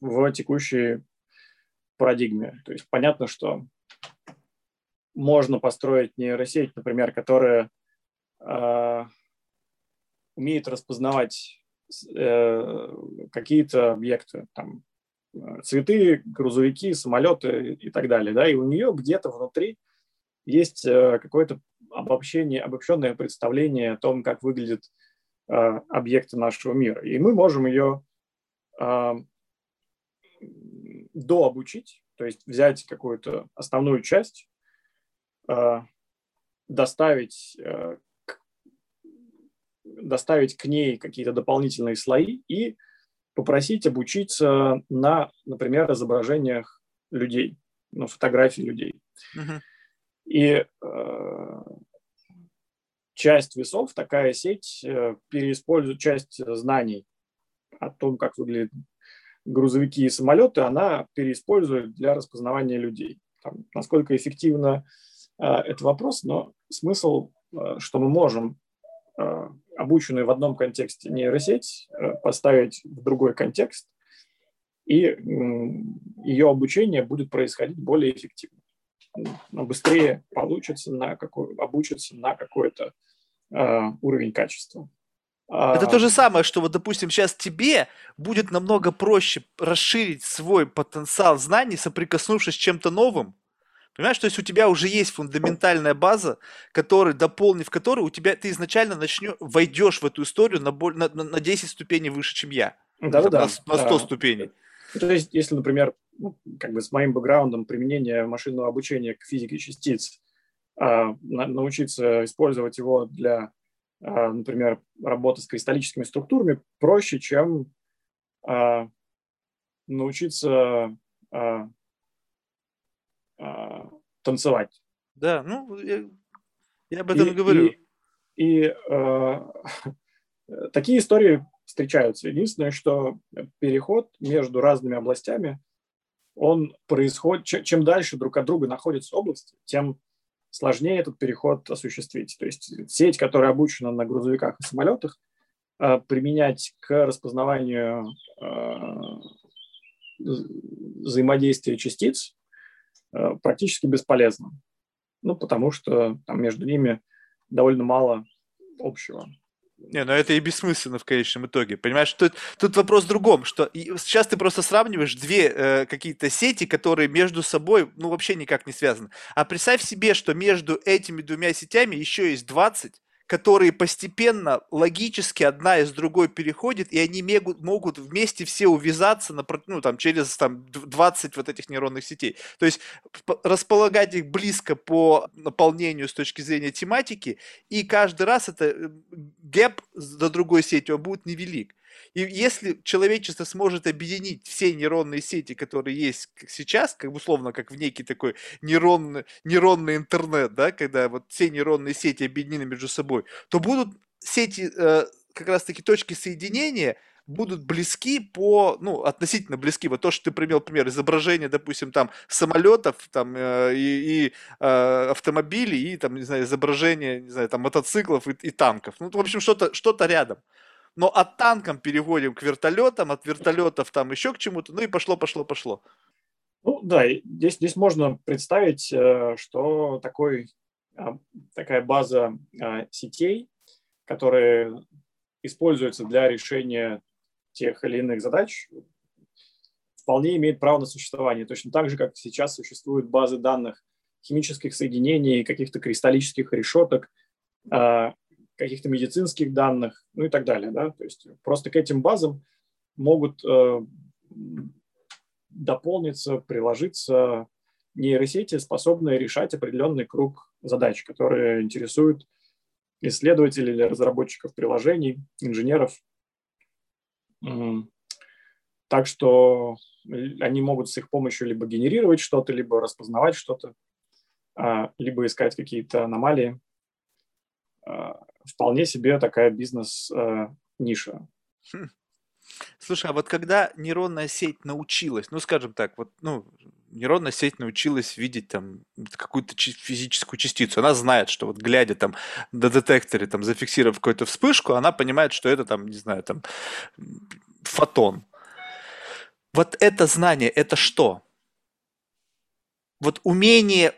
в текущей парадигме. То есть понятно, что можно построить нейросеть, например, которая умеет распознавать какие-то объекты, там, цветы, грузовики, самолеты и так далее, да, и у нее где-то внутри есть э, какое-то обобщение, обобщенное представление о том, как выглядят э, объекты нашего мира. И мы можем ее э, дообучить, то есть взять какую-то основную часть, доставить, доставить к ней какие-то дополнительные слои и попросить обучиться на, например, изображениях людей, ну, фотографий людей. Uh-huh. И э, часть весов, такая сеть э, переиспользует часть знаний о том, как выглядят грузовики и самолеты, она переиспользует для распознавания людей. Там, насколько эффективно э, это вопрос, но смысл, э, что мы можем э, обученную в одном контексте нейросеть э, поставить в другой контекст, и ее обучение будет происходить более эффективно быстрее получится на какой, обучится на какой-то э, уровень качества. Это то же самое, что вот, допустим, сейчас тебе будет намного проще расширить свой потенциал знаний, соприкоснувшись с чем-то новым. Понимаешь, то есть у тебя уже есть фундаментальная база, который, дополнив которую, у тебя ты изначально начнешь, войдешь в эту историю на, на, на 10 ступеней выше, чем я. Да-да-да. На, на 100 ступеней. То есть, если, например, ну, как бы с моим бэкграундом применения машинного обучения к физике частиц, а, научиться использовать его для, а, например, работы с кристаллическими структурами проще, чем а, научиться танцевать. Да, ну, я, я об этом и, и говорю. И, и э, [laughs] такие истории встречаются. Единственное, что переход между разными областями – он происходит, чем дальше друг от друга находятся области, тем сложнее этот переход осуществить. То есть сеть, которая обучена на грузовиках и самолетах, э, применять к распознаванию э, взаимодействия частиц э, практически бесполезно. Ну, потому что там между ними довольно мало общего. Не, ну это и бессмысленно в конечном итоге. Понимаешь, тут, тут вопрос в другом, что сейчас ты просто сравниваешь две э, какие-то сети, которые между собой, ну, вообще никак не связаны. А представь себе, что между этими двумя сетями еще есть 20 которые постепенно, логически одна из другой переходят, и они могут, могут вместе все увязаться на, ну, там, через там, 20 вот этих нейронных сетей. То есть располагать их близко по наполнению с точки зрения тематики, и каждый раз это э, гэп до другой сети, он будет невелик. И если человечество сможет объединить все нейронные сети, которые есть сейчас, как условно, как в некий такой нейронный, нейронный интернет, да, когда вот все нейронные сети объединены между собой, то будут сети, э, как раз-таки точки соединения, будут близки по, ну, относительно близки. Вот то, что ты привел пример, изображение, допустим, там, самолетов, там, э, и, и э, автомобилей, и, там, не знаю, изображение, не знаю, там, мотоциклов и, и танков. Ну, в общем, что-то что рядом но от танком переходим к вертолетам, от вертолетов там еще к чему-то, ну и пошло, пошло, пошло. Ну да, здесь, здесь можно представить, э, что такой, а, такая база а, сетей, которые используются для решения тех или иных задач, вполне имеет право на существование. Точно так же, как сейчас существуют базы данных химических соединений, каких-то кристаллических решеток, а, каких-то медицинских данных, ну и так далее. Да? То есть просто к этим базам могут э, дополниться, приложиться нейросети, способные решать определенный круг задач, которые интересуют исследователей или разработчиков приложений, инженеров. Так что они могут с их помощью либо генерировать что-то, либо распознавать что-то, а, либо искать какие-то аномалии. А, вполне себе такая бизнес-ниша. Хм. Слушай, а вот когда нейронная сеть научилась, ну, скажем так, вот, ну, нейронная сеть научилась видеть там какую-то физическую частицу, она знает, что вот глядя там на детекторе, там, зафиксировав какую-то вспышку, она понимает, что это там, не знаю, там, фотон. Вот это знание, это что? Вот умение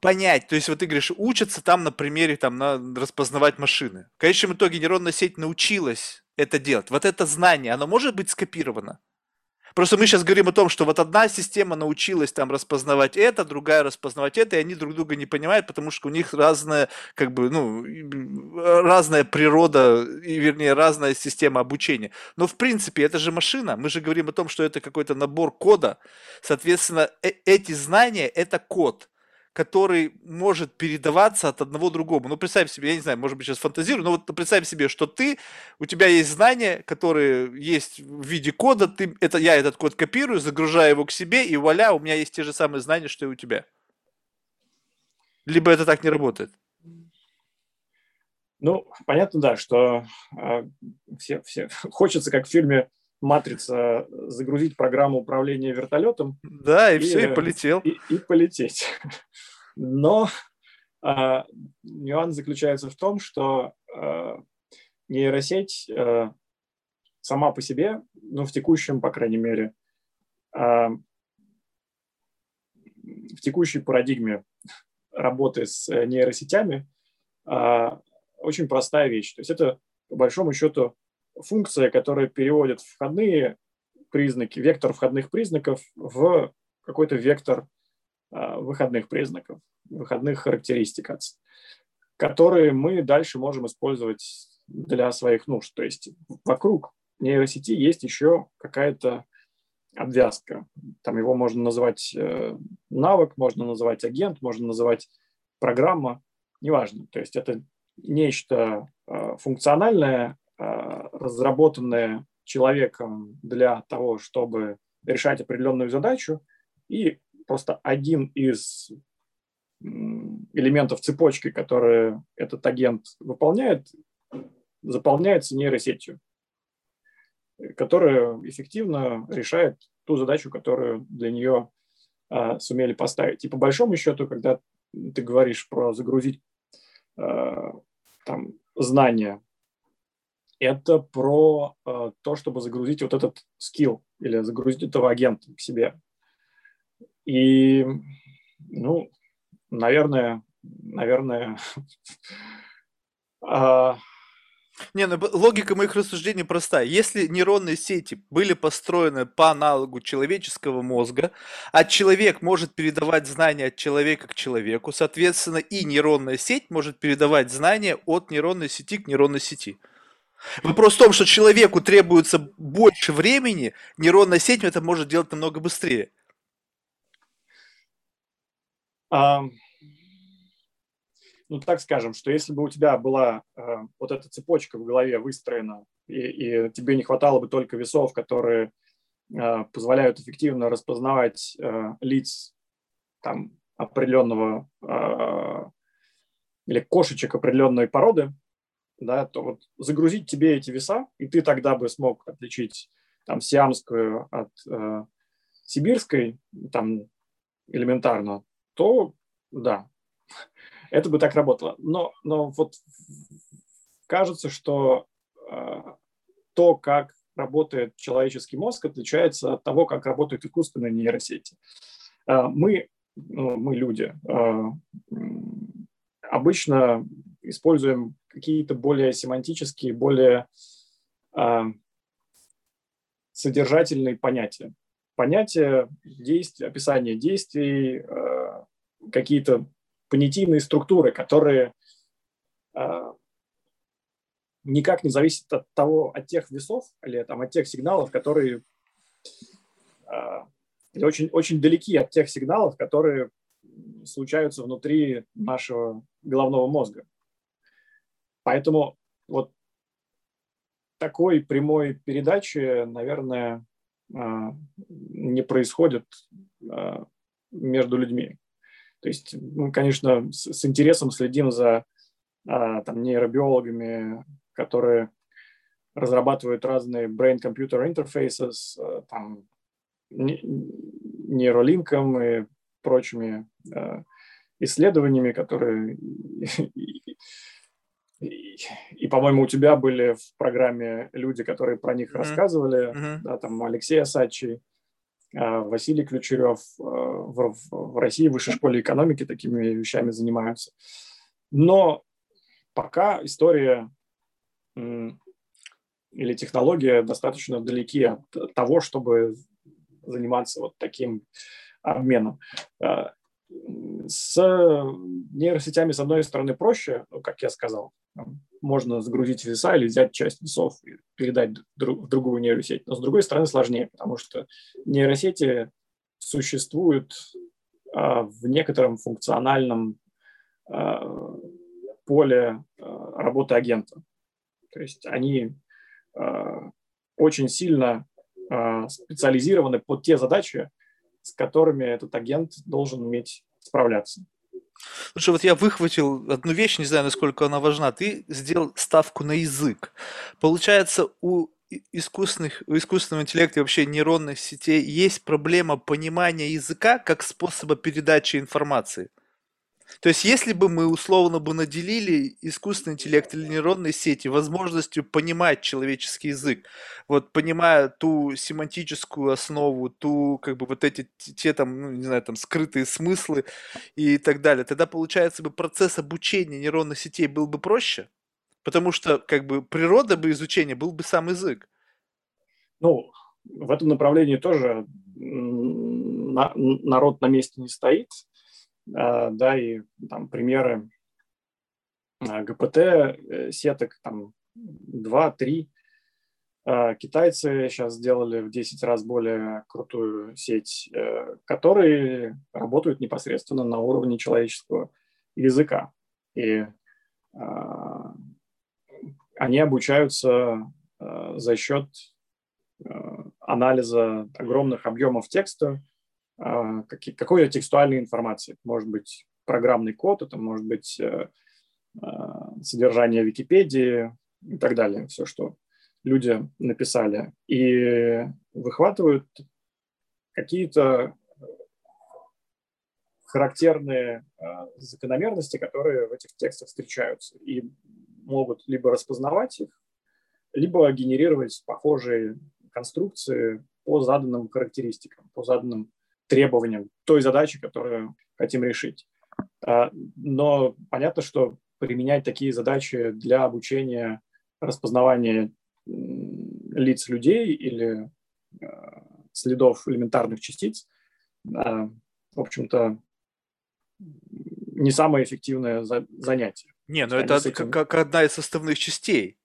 понять, то есть вот ты говоришь, учатся там на примере там на распознавать машины. В конечном итоге нейронная сеть научилась это делать. Вот это знание, оно может быть скопировано? Просто мы сейчас говорим о том, что вот одна система научилась там распознавать это, другая распознавать это, и они друг друга не понимают, потому что у них разная, как бы, ну, разная природа, и, вернее, разная система обучения. Но в принципе это же машина. Мы же говорим о том, что это какой-то набор кода. Соответственно, э эти знания это код который может передаваться от одного другому. Ну, представь себе, я не знаю, может быть, сейчас фантазирую, но вот представь себе, что ты, у тебя есть знания, которые есть в виде кода, ты, это, я этот код копирую, загружаю его к себе, и вуаля, у меня есть те же самые знания, что и у тебя. Либо это так не работает. Ну, понятно, да, что э, все, все [laughs] хочется, как в фильме матрица загрузить программу управления вертолетом. Да, и, и все, и полетел. И, и полететь. [laughs] Но э, нюанс заключается в том, что э, нейросеть э, сама по себе, ну, в текущем, по крайней мере, э, в текущей парадигме работы с нейросетями э, очень простая вещь. То есть это, по большому счету, функция, которая переводит входные признаки, вектор входных признаков в какой-то вектор а, выходных признаков, выходных характеристик, которые мы дальше можем использовать для своих нужд. То есть вокруг нейросети есть еще какая-то обвязка. Там его можно называть э, навык, можно называть агент, можно называть программа, неважно. То есть это нечто э, функциональное, Э, разработанные человеком для того, чтобы решать определенную задачу, и просто один из элементов цепочки, которые этот агент выполняет, заполняется нейросетью, которая эффективно решает ту задачу, которую для нее а, сумели поставить. И по большому счету, когда ты говоришь про загрузить а, там, знания это про э, то, чтобы загрузить вот этот скилл или загрузить этого агента к себе. И, ну, наверное, наверное, э, [laughs] не, ну логика моих рассуждений простая. Если нейронные сети были построены по аналогу человеческого мозга, а человек может передавать знания от человека к человеку, соответственно, и нейронная сеть может передавать знания от нейронной сети к нейронной сети. Вопрос в том, что человеку требуется больше времени, нейронная сеть это может делать намного быстрее. А, ну, так скажем, что если бы у тебя была а, вот эта цепочка в голове выстроена, и, и тебе не хватало бы только весов, которые а, позволяют эффективно распознавать а, лиц там, определенного а, или кошечек определенной породы, да, то вот загрузить тебе эти веса, и ты тогда бы смог отличить там сиамскую от э, сибирской, там элементарно, то да, [laughs] это бы так работало. Но, но вот кажется, что э, то, как работает человеческий мозг, отличается от того, как работают искусственные нейросети. Э, мы, ну, мы люди, э, обычно используем какие-то более семантические, более э, содержательные понятия. Понятия действий, описание действий, э, какие-то понятийные структуры, которые э, никак не зависят от того, от тех весов или там, от тех сигналов, которые э, очень, очень далеки от тех сигналов, которые случаются внутри нашего головного мозга. Поэтому вот такой прямой передачи, наверное, а, не происходит а, между людьми. То есть мы, конечно, с, с интересом следим за а, там, нейробиологами, которые разрабатывают разные brain-computer interfaces, там, нейролинком и прочими исследованиями, которые [laughs] и, и, по-моему, у тебя были в программе люди, которые про них mm-hmm. рассказывали, mm-hmm. да, там Алексей Асачий, а, Василий Ключерев а, в, в России в высшей школе экономики такими вещами занимаются. Но пока история или технология достаточно далеки от того, чтобы заниматься вот таким обменом. А, с нейросетями, с одной стороны, проще, ну, как я сказал, можно загрузить веса или взять часть весов и передать в другую нейросеть. Но с другой стороны сложнее, потому что нейросети существуют а, в некотором функциональном а, поле а, работы агента. То есть они очень сильно специализированы под те задачи, с которыми этот агент должен уметь справляться. Слушай, вот я выхватил одну вещь, не знаю, насколько она важна. Ты сделал ставку на язык. Получается, у искусственных, у искусственного интеллекта и вообще нейронных сетей есть проблема понимания языка как способа передачи информации. То есть, если бы мы условно бы наделили искусственный интеллект или нейронные сети возможностью понимать человеческий язык, вот понимая ту семантическую основу, ту, как бы вот эти, те там, ну, не знаю, там скрытые смыслы и так далее, тогда, получается, бы процесс обучения нейронных сетей был бы проще, потому что, как бы, природа бы изучения был бы сам язык. Ну, в этом направлении тоже народ на месте не стоит. А, да, и там примеры а, ГПТ э, сеток там 2-3. А, китайцы сейчас сделали в 10 раз более крутую сеть, э, которые работают непосредственно на уровне человеческого языка. И они обучаются за счет анализа огромных объемов текста, какой-то текстуальной информации. Может быть, программный код, это может быть э, а, содержание Википедии и так далее. Все, что люди написали. И выхватывают какие-то характерные а, закономерности, которые в этих текстах встречаются. И могут либо распознавать их, либо генерировать похожие конструкции по заданным характеристикам, по заданным требованиям той задачи, которую хотим решить. А, но понятно, что применять такие задачи для обучения распознавания лиц людей или а, следов элементарных частиц, а, в общем-то, не самое эффективное занятие. Не, но это этим... как одна из составных частей.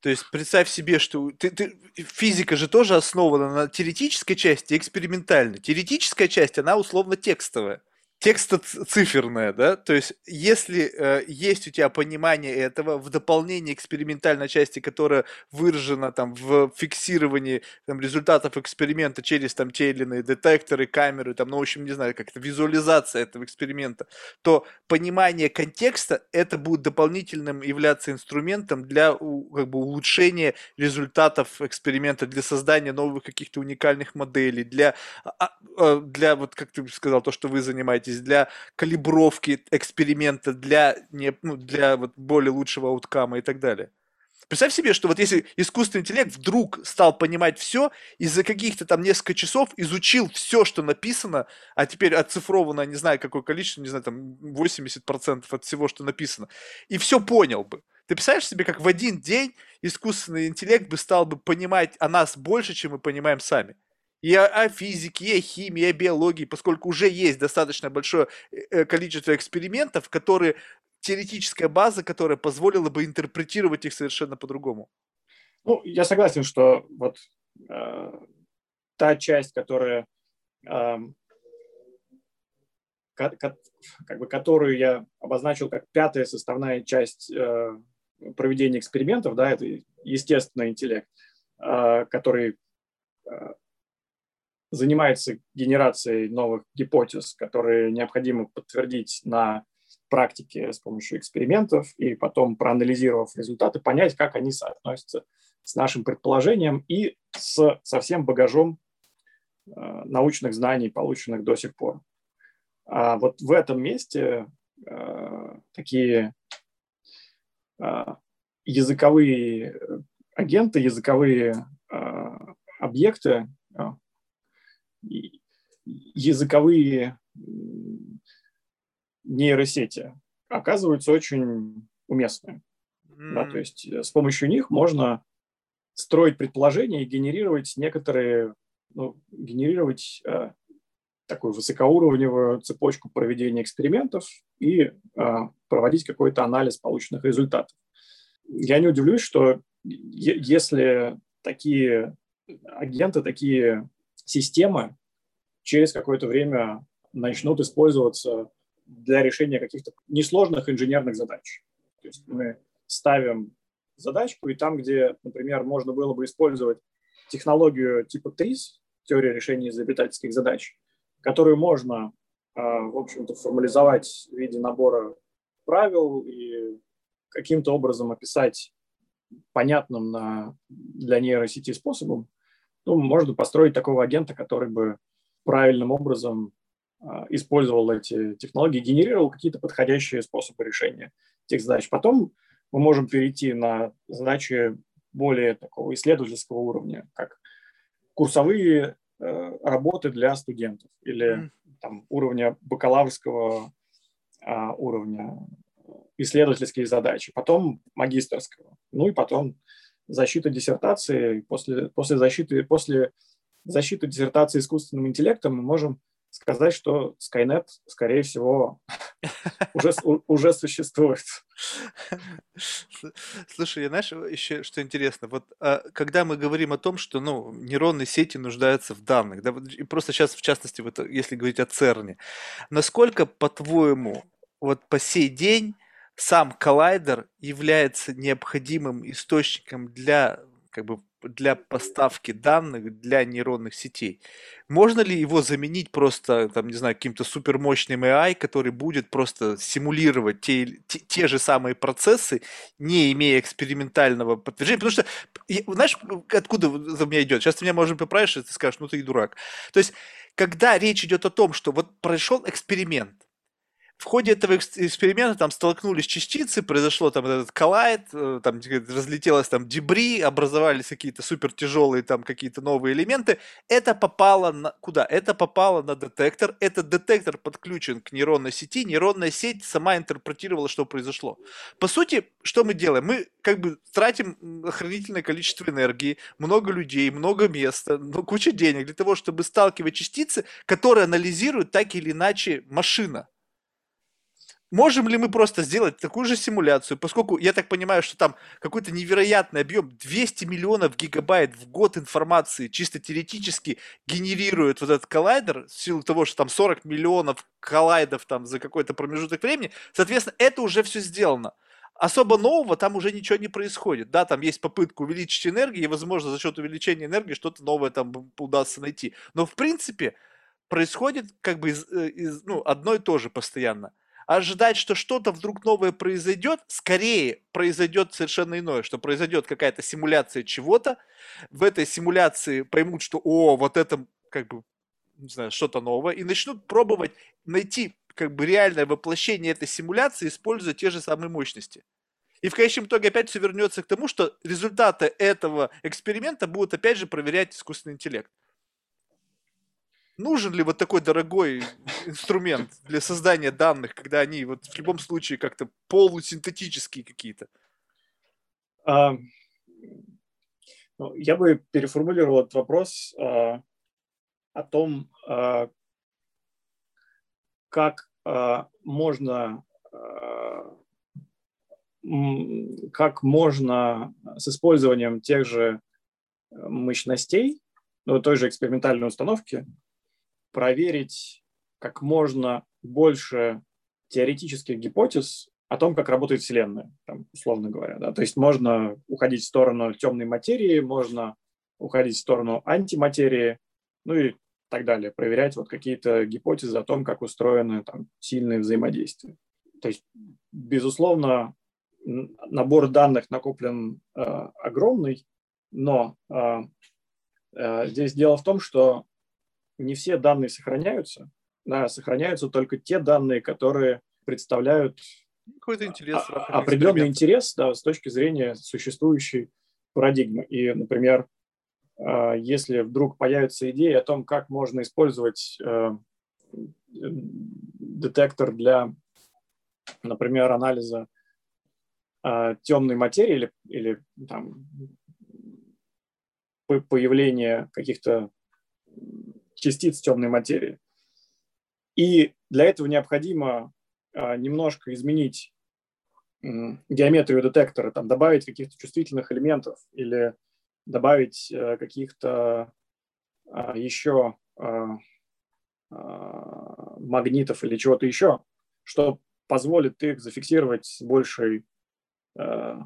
То есть представь себе, что ты, ты, физика же тоже основана на теоретической части и экспериментальной. Теоретическая часть, она условно текстовая текстоциферное, да, то есть если э, есть у тебя понимание этого в дополнение экспериментальной части, которая выражена там в фиксировании там, результатов эксперимента через там те или иные детекторы, камеры, там, ну, в общем, не знаю, как это, визуализация этого эксперимента, то понимание контекста это будет дополнительным являться инструментом для как бы улучшения результатов эксперимента, для создания новых каких-то уникальных моделей, для, а, а, для вот как ты сказал, то, что вы занимаетесь используетесь для калибровки эксперимента, для, не, ну, для вот более лучшего ауткама и так далее. Представь себе, что вот если искусственный интеллект вдруг стал понимать все, и за каких-то там несколько часов изучил все, что написано, а теперь оцифровано, не знаю, какое количество, не знаю, там 80% от всего, что написано, и все понял бы. Ты представляешь себе, как в один день искусственный интеллект бы стал бы понимать о нас больше, чем мы понимаем сами? И о, о физике, и о химии, и о биологии, поскольку уже есть достаточно большое э, э, количество экспериментов, которые теоретическая база, которая позволила бы интерпретировать их совершенно по-другому. Ну, я согласен, что вот э, та часть, которая, э, как бы, которую я обозначил как пятая составная часть э, проведения экспериментов, да, это естественный интеллект, э, который э, занимается генерацией новых гипотез, которые необходимо подтвердить на практике с помощью экспериментов и потом, проанализировав результаты, понять, как они соотносятся с нашим предположением и с, со всем багажом э, научных знаний, полученных до сих пор. А вот в этом месте э, такие э, языковые агенты, языковые э, объекты, э, языковые нейросети оказываются очень уместны. Mm. Да, то есть э, с помощью них можно строить предположения и генерировать некоторые, ну, генерировать э, такую высокоуровневую цепочку проведения экспериментов и э, проводить какой-то анализ полученных результатов. Я не удивлюсь, что если такие агенты, такие системы через какое-то время начнут использоваться для решения каких-то несложных инженерных задач. То есть мы ставим задачку, и там, где, например, можно было бы использовать технологию типа TRIS, теория решения изобретательских задач, которую можно, а, в общем-то, формализовать в виде набора правил и каким-то образом описать понятным на, для нейросети способом, ну, можно построить такого агента, который бы правильным образом а, использовал эти технологии, генерировал какие-то подходящие способы решения этих задач. Потом мы можем перейти на задачи более такого исследовательского уровня, как курсовые Э, работы для студентов или там, уровня бакалаврского а, уровня исследовательские задачи, потом магистрского, ну и потом защита диссертации. После, после, защиты, после защиты диссертации искусственным интеллектом мы можем сказать, что Skynet, скорее всего, [laughs] уже, уже существует. Слушай, знаешь, еще что интересно, вот а, когда мы говорим о том, что ну, нейронные сети нуждаются в данных, да, и просто сейчас, в частности, вот, если говорить о ЦЕРНе, насколько, по-твоему, вот по сей день сам коллайдер является необходимым источником для как бы для поставки данных для нейронных сетей. Можно ли его заменить просто, там, не знаю, каким-то супермощным AI, который будет просто симулировать те, те, те же самые процессы, не имея экспериментального подтверждения? Потому что, знаешь, откуда за меня идет? Сейчас ты меня, может, поправишь, и ты скажешь, ну ты и дурак. То есть, когда речь идет о том, что вот прошел эксперимент, в ходе этого эксперимента там столкнулись частицы, произошло там этот коллайд, э, там разлетелось там дебри, образовались какие-то супер тяжелые там какие-то новые элементы. Это попало на куда? Это попало на детектор. Этот детектор подключен к нейронной сети. Нейронная сеть сама интерпретировала, что произошло. По сути, что мы делаем? Мы как бы тратим охранительное количество энергии, много людей, много места, ну, куча денег для того, чтобы сталкивать частицы, которые анализируют так или иначе машина. Можем ли мы просто сделать такую же симуляцию, поскольку я так понимаю, что там какой-то невероятный объем, 200 миллионов гигабайт в год информации чисто теоретически генерирует вот этот коллайдер в силу того, что там 40 миллионов коллайдов там за какой-то промежуток времени, соответственно, это уже все сделано. Особо нового там уже ничего не происходит. Да, там есть попытка увеличить энергию, и, возможно, за счет увеличения энергии что-то новое там удастся найти. Но, в принципе, происходит как бы из, э, из, ну, одно и то же постоянно ожидать, что что-то вдруг новое произойдет, скорее произойдет совершенно иное, что произойдет какая-то симуляция чего-то, в этой симуляции поймут, что о, вот это как бы, не знаю, что-то новое, и начнут пробовать найти как бы реальное воплощение этой симуляции, используя те же самые мощности. И в конечном итоге опять все вернется к тому, что результаты этого эксперимента будут опять же проверять искусственный интеллект нужен ли вот такой дорогой инструмент для создания данных, когда они вот в любом случае как-то полусинтетические какие-то? А, ну, я бы переформулировал этот вопрос а, о том, а, как а, можно а, как можно с использованием тех же мощностей, ну, той же экспериментальной установки, проверить как можно больше теоретических гипотез о том, как работает Вселенная, там, условно говоря. Да? То есть можно уходить в сторону темной материи, можно уходить в сторону антиматерии, ну и так далее, проверять вот какие-то гипотезы о том, как устроены там, сильные взаимодействия. То есть, безусловно, набор данных накоплен э, огромный, но э, э, здесь дело в том, что не все данные сохраняются, да, сохраняются только те данные, которые представляют какой-то интерес, определенный интерес да, с точки зрения существующей парадигмы. И, например, э, если вдруг появится идея о том, как можно использовать э, детектор для, например, анализа темной материи или, или там, появления каких-то частиц темной материи. И для этого необходимо а, немножко изменить геометрию детектора, там, добавить каких-то чувствительных элементов или добавить э, каких-то а, еще а, магнитов или чего-то еще, что позволит их зафиксировать с большей э,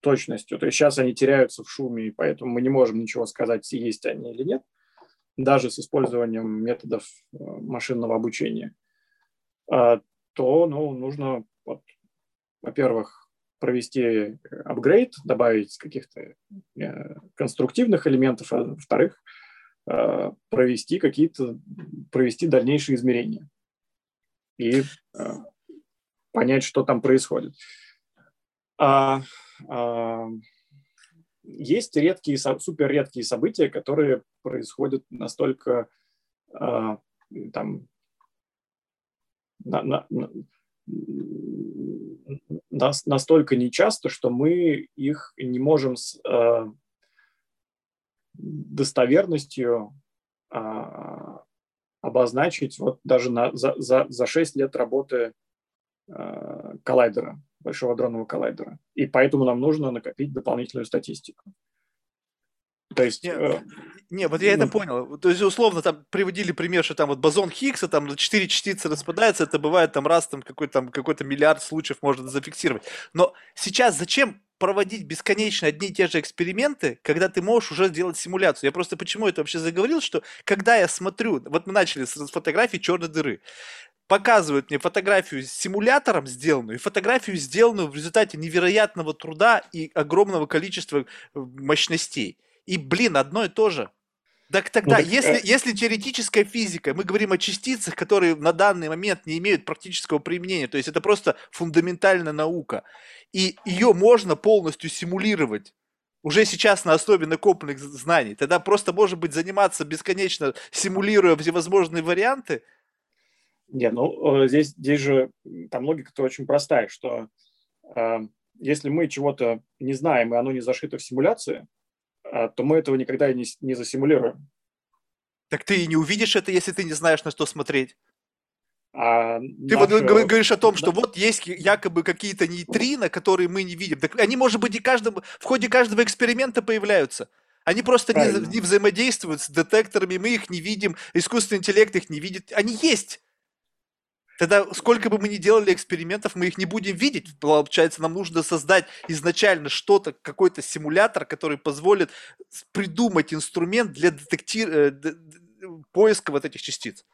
точностью. То есть сейчас они теряются в шуме, и поэтому мы не можем ничего сказать, есть они или нет даже с использованием методов э, машинного обучения, а, то ну, нужно, вот, во-первых, провести апгрейд, добавить каких-то э, конструктивных элементов, а во-вторых, э, провести какие-то, провести дальнейшие измерения и понять, что там происходит. А, а, есть редкие, супер редкие события, которые происходят настолько э, там на, на, на, настолько нечасто, что мы их не можем с э, достоверностью э, обозначить вот даже на, за, за, за 6 лет работы э, коллайдера большого дронного коллайдера. И поэтому нам нужно накопить дополнительную статистику. То есть... Не, э, не вот я ну, это понял. То есть, условно, там приводили пример, что там вот бозон Хиггса, там на 4 частицы распадается, это бывает там раз, там какой-то там, какой-то миллиард случаев можно зафиксировать. Но сейчас зачем проводить бесконечно одни и те же эксперименты, когда ты можешь уже сделать симуляцию. Я просто почему это вообще заговорил, что когда я смотрю, вот мы начали с фотографии черной дыры, показывают мне фотографию с симулятором сделанную и фотографию, сделанную в результате невероятного труда и огромного количества э, мощностей. И, блин, одно и то же. Так тогда, ну, так, если, э... если теоретическая физика, мы говорим о частицах, которые на данный момент не имеют практического применения, то есть это просто фундаментальная наука, и ее можно полностью симулировать уже сейчас на основе накопленных знаний, тогда просто, может быть, заниматься бесконечно, симулируя всевозможные варианты – не, ну э, здесь, здесь же там логика-то очень простая, что э, если мы чего-то не знаем, и оно не зашито в симуляции, э, то мы этого никогда и не, не засимулируем. Так ты и не увидишь это, если ты не знаешь, на что смотреть. А ты наше... вот говоришь о том, что да. вот есть якобы какие-то нейтрино, которые мы не видим. Так они, может быть, и каждом, в ходе каждого эксперимента появляются. Они просто не, не взаимодействуют с детекторами, мы их не видим, искусственный интеллект их не видит. Они есть. Тогда сколько бы мы ни делали экспериментов, мы их не будем видеть. Получается, нам нужно создать изначально что-то, какой-то симулятор, который позволит придумать инструмент для детекти... Э, поиска вот этих частиц.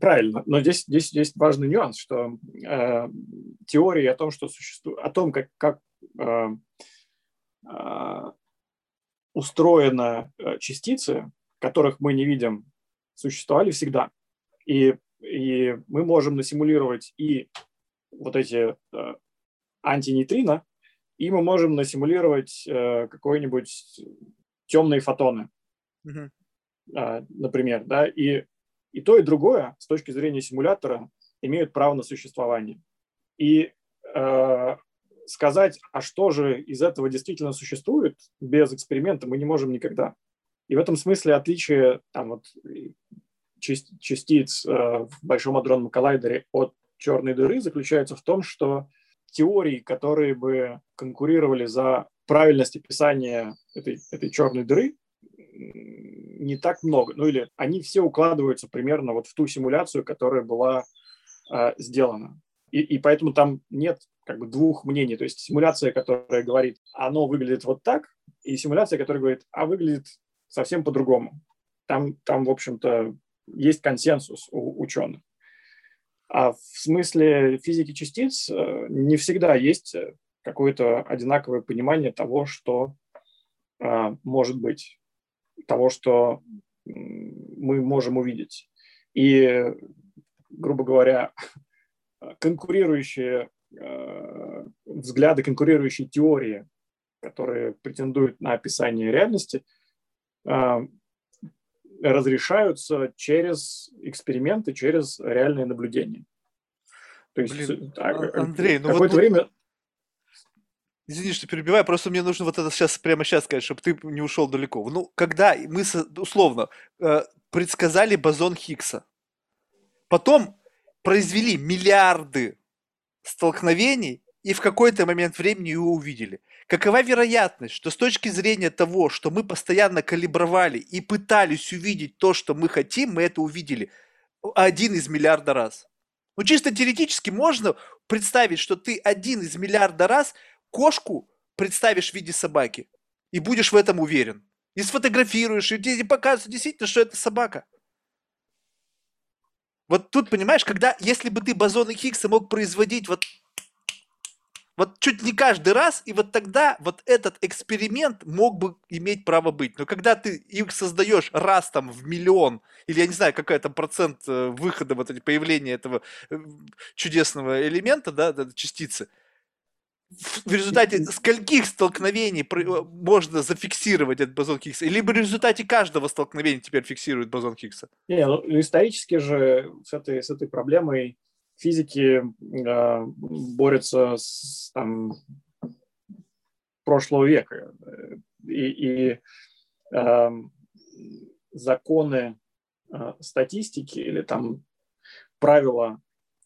Правильно, но здесь, здесь есть важный нюанс, что э, теории о том, что существует, о том, как, как э, э, устроены э, частицы, которых мы не видим, существовали всегда. И и мы можем насимулировать и вот эти э, антинейтрино, и мы можем насимулировать э, какой-нибудь темные фотоны, mm-hmm. э, например, да, и, и то, и другое с точки зрения симулятора имеют право на существование. И э, сказать, а что же из этого действительно существует без эксперимента, мы не можем никогда. И в этом смысле отличие там, вот, частиц э, в Большом адронном коллайдере от черной дыры заключается в том, что теории, которые бы конкурировали за правильность описания этой, этой черной дыры, не так много. Ну или они все укладываются примерно вот в ту симуляцию, которая была э, сделана. И, и поэтому там нет как бы двух мнений. То есть симуляция, которая говорит, оно выглядит вот так, и симуляция, которая говорит, а выглядит совсем по-другому. Там, там, в общем-то, есть консенсус у ученых. А в смысле физики частиц э, не всегда есть какое-то одинаковое понимание того, что э, может быть, того, что мы можем увидеть. И, грубо говоря, конкурирующие э, взгляды, конкурирующие теории, которые претендуют на описание реальности, э, разрешаются через эксперименты, через реальные наблюдения. То есть, Блин, так, а, Андрей, ну какое-то вот, время... Извини, что перебиваю, просто мне нужно вот это сейчас, прямо сейчас сказать, чтобы ты не ушел далеко. Ну, когда мы, условно, э, предсказали бозон Хиггса, потом произвели миллиарды столкновений, и в какой-то момент времени его увидели. Какова вероятность, что с точки зрения того, что мы постоянно калибровали и пытались увидеть то, что мы хотим, мы это увидели один из миллиарда раз? Ну, чисто теоретически можно представить, что ты один из миллиарда раз кошку представишь в виде собаки и будешь в этом уверен. И сфотографируешь, и тебе покажется действительно, что это собака. Вот тут, понимаешь, когда, если бы ты бозоны Хиггса мог производить вот, вот чуть не каждый раз, и вот тогда вот этот эксперимент мог бы иметь право быть. Но когда ты их создаешь раз там в миллион, или я не знаю, какой там процент э, выхода, вот эти появления этого э, чудесного элемента, да, частицы – в результате скольких столкновений э, можно зафиксировать этот бозон Хиггса? Либо в результате каждого столкновения теперь фиксирует бозон Хиггса? Не, ну, исторически же с этой, с этой проблемой физики э, борются с там, прошлого века. И, и э, законы э, статистики или там правила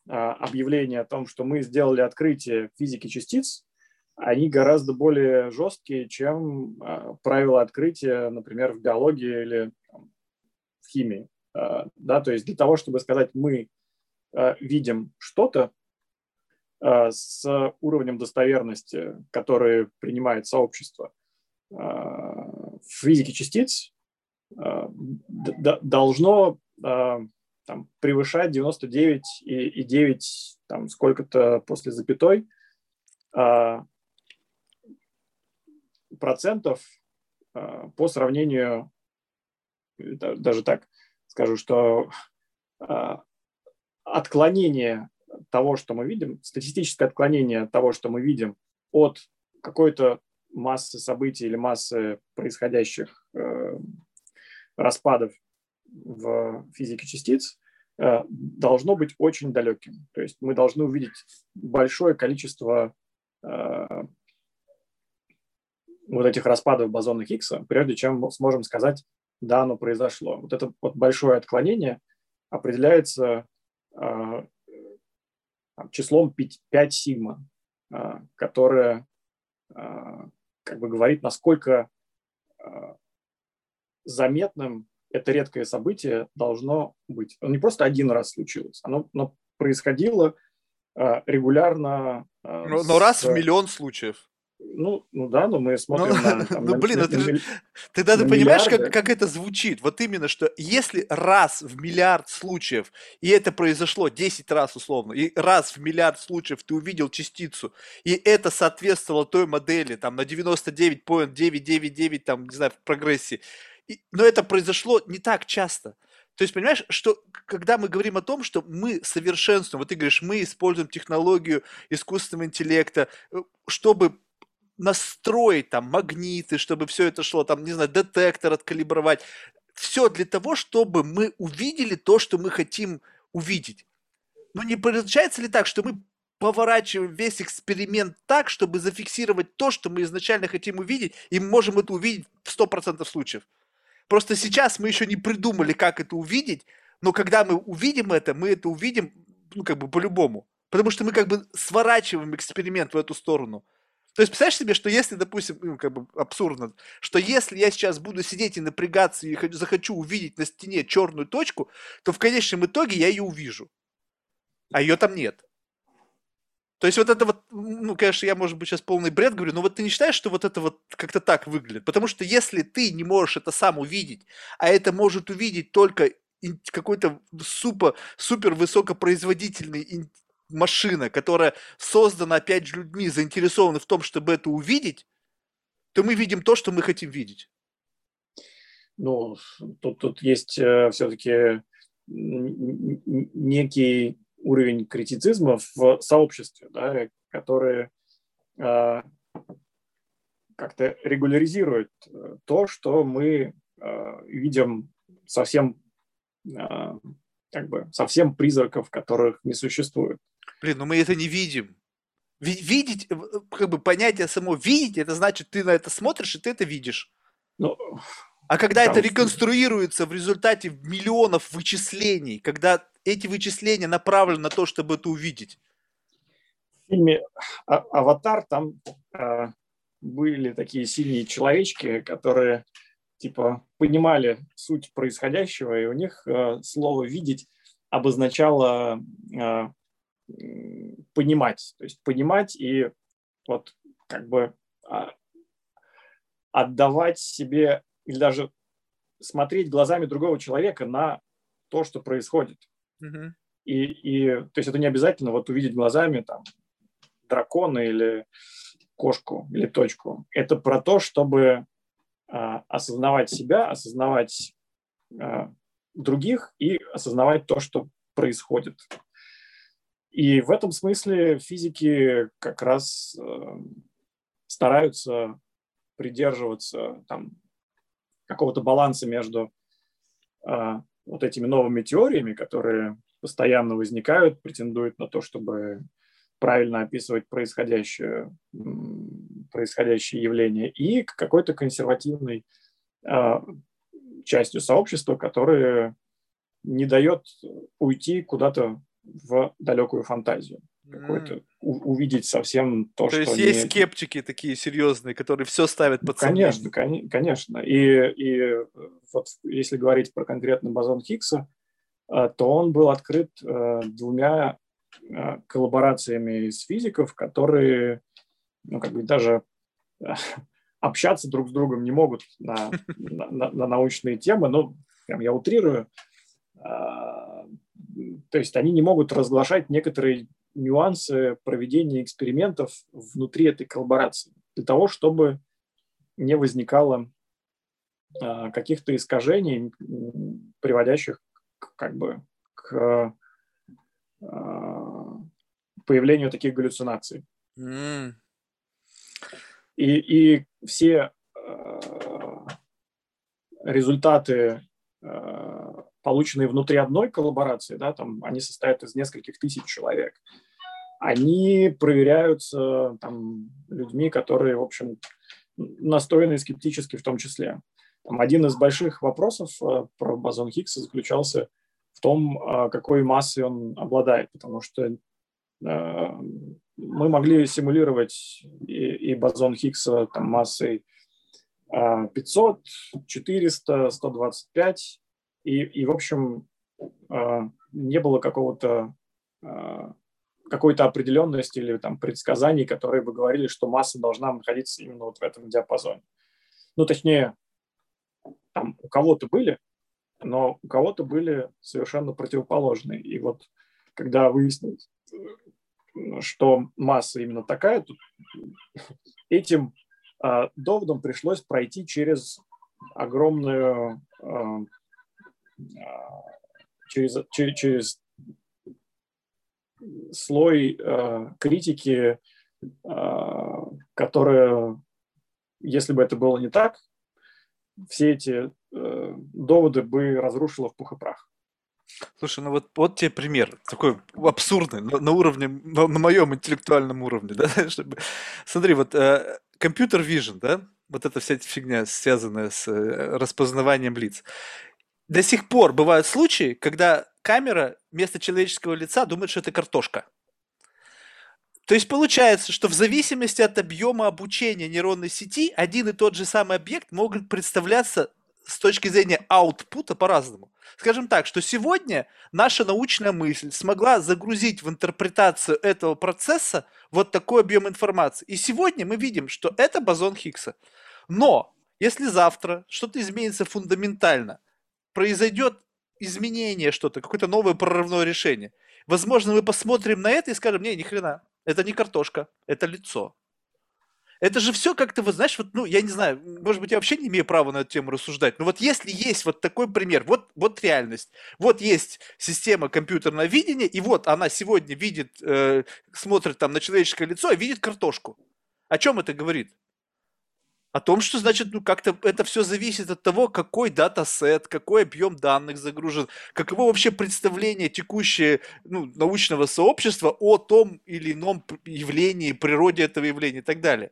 а, объявления о том, что мы сделали открытие физики частиц, они гораздо более жесткие, чем а, правила открытия, например, в биологии или в химии. А, да, то есть для того, чтобы сказать, мы видим что-то с уровнем достоверности, который принимает сообщество, в физике частиц должно там, превышать 99 и, и 9 там, сколько-то после запятой процентов по сравнению, даже так скажу, что отклонение того, что мы видим, статистическое отклонение того, что мы видим от какой-то массы событий или массы происходящих э, распадов в физике частиц э, должно быть очень далеким. То есть мы должны увидеть большое количество э, вот этих распадов бозона Хиггса, прежде чем сможем сказать, да, оно произошло. Вот это вот большое отклонение определяется э, числом 5, 5 сигма, которое как бы говорит, насколько заметным это редкое событие должно быть. Оно не просто один раз случилось, оно, оно происходило э, регулярно. Э, но, с, но раз в миллион случаев. Ну, ну да, но мы смотрим ну, на... Там, [laughs] ну, на, блин, на, ты, же, ты даже понимаешь, как, как это звучит. Вот именно, что если раз в миллиард случаев, и это произошло 10 раз условно, и раз в миллиард случаев ты увидел частицу, и это соответствовало той модели, там, на 99,999, там, не знаю, в прогрессе, и, но это произошло не так часто. То есть, понимаешь, что когда мы говорим о том, что мы совершенствуем, вот ты говоришь, мы используем технологию искусственного интеллекта, э, чтобы настроить там магниты, чтобы все это шло, там, не знаю, детектор откалибровать. Все для того, чтобы мы увидели то, что мы хотим увидеть. Но не получается ли так, что мы поворачиваем весь эксперимент так, чтобы зафиксировать то, что мы изначально хотим увидеть, и мы можем это увидеть в 100% случаев? Просто сейчас мы еще не придумали, как это увидеть, но когда мы увидим это, мы это увидим, ну, как бы по-любому. Потому что мы как бы сворачиваем эксперимент в эту сторону. То есть, представляешь себе, что если, допустим, ну, как бы абсурдно, что если я сейчас буду сидеть и напрягаться и захочу увидеть на стене черную точку, то в конечном итоге я ее увижу. А ее там нет. То есть вот это вот, ну, конечно, я, может быть, сейчас полный бред говорю, но вот ты не считаешь, что вот это вот как-то так выглядит? Потому что если ты не можешь это сам увидеть, а это может увидеть только какой-то супер, супер высокопроизводительный машина, которая создана, опять же, людьми, заинтересованы в том, чтобы это увидеть, то мы видим то, что мы хотим видеть. Ну, тут, тут есть э, все-таки некий уровень критицизма в сообществе, да, который э, как-то регуляризирует э, то, что мы э, видим совсем э, как бы совсем призраков, которых не существует. Блин, но мы это не видим. Видеть, э, как бы понятие само видеть, это значит, ты на это смотришь, и ты это видишь. Ну, а когда это реконструируется в результате миллионов вычислений, когда эти вычисления направлены на то, чтобы это увидеть? В фильме «А-, «Аватар» там э, были такие синие человечки, которые типа понимали суть происходящего, и у них э, слово «видеть» обозначало э, понимать. То есть понимать и вот как бы э, отдавать себе или даже смотреть глазами другого человека на то, что происходит. Mm-hmm. И, и то есть это не обязательно вот увидеть глазами там дракона или кошку или точку. Это про то, чтобы а, осознавать себя, осознавать а, других и осознавать то, что происходит. И в этом смысле физики как раз э, стараются придерживаться там, какого-то баланса между э, вот этими новыми теориями, которые постоянно возникают, претендуют на то, чтобы правильно описывать происходящее, происходящее явление, и какой-то консервативной э, частью сообщества, которая не дает уйти куда-то в далекую фантазию какой-то увидеть совсем то, то что... То есть не... есть скептики такие серьезные, которые все ставят под Конечно, кон- конечно. И, и вот если говорить про конкретно бозон Хиггса, э, то он был открыт э, двумя э, коллаборациями из физиков, которые ну, как бы даже [laughs] общаться друг с другом не могут [laughs] на, на, на научные темы. Ну, прям я утрирую. То есть они не могут разглашать некоторые нюансы проведения экспериментов внутри этой коллаборации, для того, чтобы не возникало а, каких-то искажений, приводящих как бы к а, появлению таких галлюцинаций. Mm. И, и все а, результаты полученные внутри одной коллаборации, да, там они состоят из нескольких тысяч человек, они проверяются там, людьми, которые, в общем, настроены скептически в том числе. Там, один из больших вопросов э, про бозон Хиггса заключался в том, э, какой массой он обладает, потому что э, мы могли симулировать и, и бозон Хиггса там, массой 500, 400, 125, и, и в общем, а, не было какого-то а, какой-то определенности или там предсказаний, которые бы говорили, что масса должна находиться именно вот в этом диапазоне. Ну, точнее, там у кого-то были, но у кого-то были совершенно противоположные. И вот когда выяснилось, что масса именно такая, то этим э, доводом пришлось пройти через огромную э, через, через, через слой э, критики, э, которая, если бы это было не так, все эти э, доводы бы разрушила в пух и прах. Слушай, ну вот, вот тебе пример, такой абсурдный, на, на уровне, на, на моем интеллектуальном уровне, да, [laughs] чтобы... Смотри, вот э, компьютер э, vision, да, вот эта вся эта фигня, связанная с э, распознаванием лиц до сих пор бывают случаи, когда камера вместо человеческого лица думает, что это картошка. То есть получается, что в зависимости от объема обучения нейронной сети один и тот же самый объект может представляться с точки зрения аутпута по-разному. Скажем так, что сегодня наша научная мысль смогла загрузить в интерпретацию этого процесса вот такой объем информации. И сегодня мы видим, что это бозон Хиггса. Но если завтра что-то изменится фундаментально, произойдет изменение что-то, какое-то новое прорывное решение, возможно, мы посмотрим на это и скажем, не, ни хрена, это не картошка, это лицо. Это же все как-то, вот знаешь, вот, ну, я не знаю, может быть, я вообще не имею права на эту тему рассуждать, но вот если есть вот такой пример, вот, вот реальность, вот есть система компьютерного видения, и вот она сегодня видит, э, смотрит там на человеческое лицо и видит картошку. О чем это говорит? О том, что, значит, ну, как-то это все зависит от того, какой датасет, какой объем данных загружен, каково вообще представление текущее ну, научного сообщества о том или ином явлении, природе этого явления и так далее.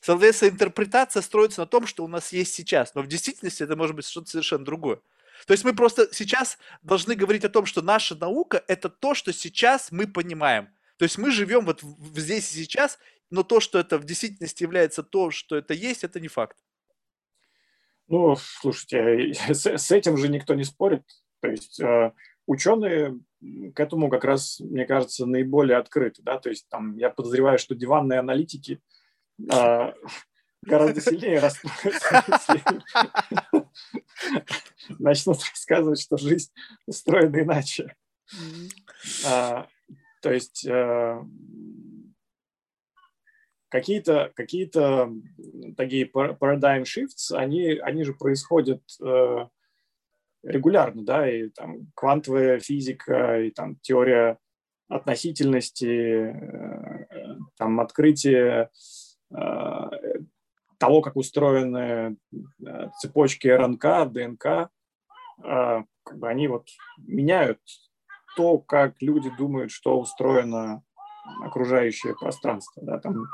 Соответственно, интерпретация строится на том, что у нас есть сейчас, но в действительности это может быть что-то совершенно другое. То есть мы просто сейчас должны говорить о том, что наша наука – это то, что сейчас мы понимаем. То есть мы живем вот здесь и сейчас, но то, что это в действительности является то, что это есть, это не факт. Ну, слушайте, [laughs] с, с этим же никто не спорит. То есть э, ученые к этому как раз, мне кажется, наиболее открыты. Да? То есть там я подозреваю, что диванные аналитики – а, [laughs] гораздо сильнее расстроятся, [laughs] начнут рассказывать, что жизнь устроена иначе. А, то есть э, какие-то какие такие paradigm shifts, они, они же происходят э, регулярно, да, и там квантовая физика, и там теория относительности, э, там открытие Э, того, как устроены э, цепочки РНК, ДНК, э, как бы они вот меняют то, как люди думают, что устроено окружающее пространство. Да? Там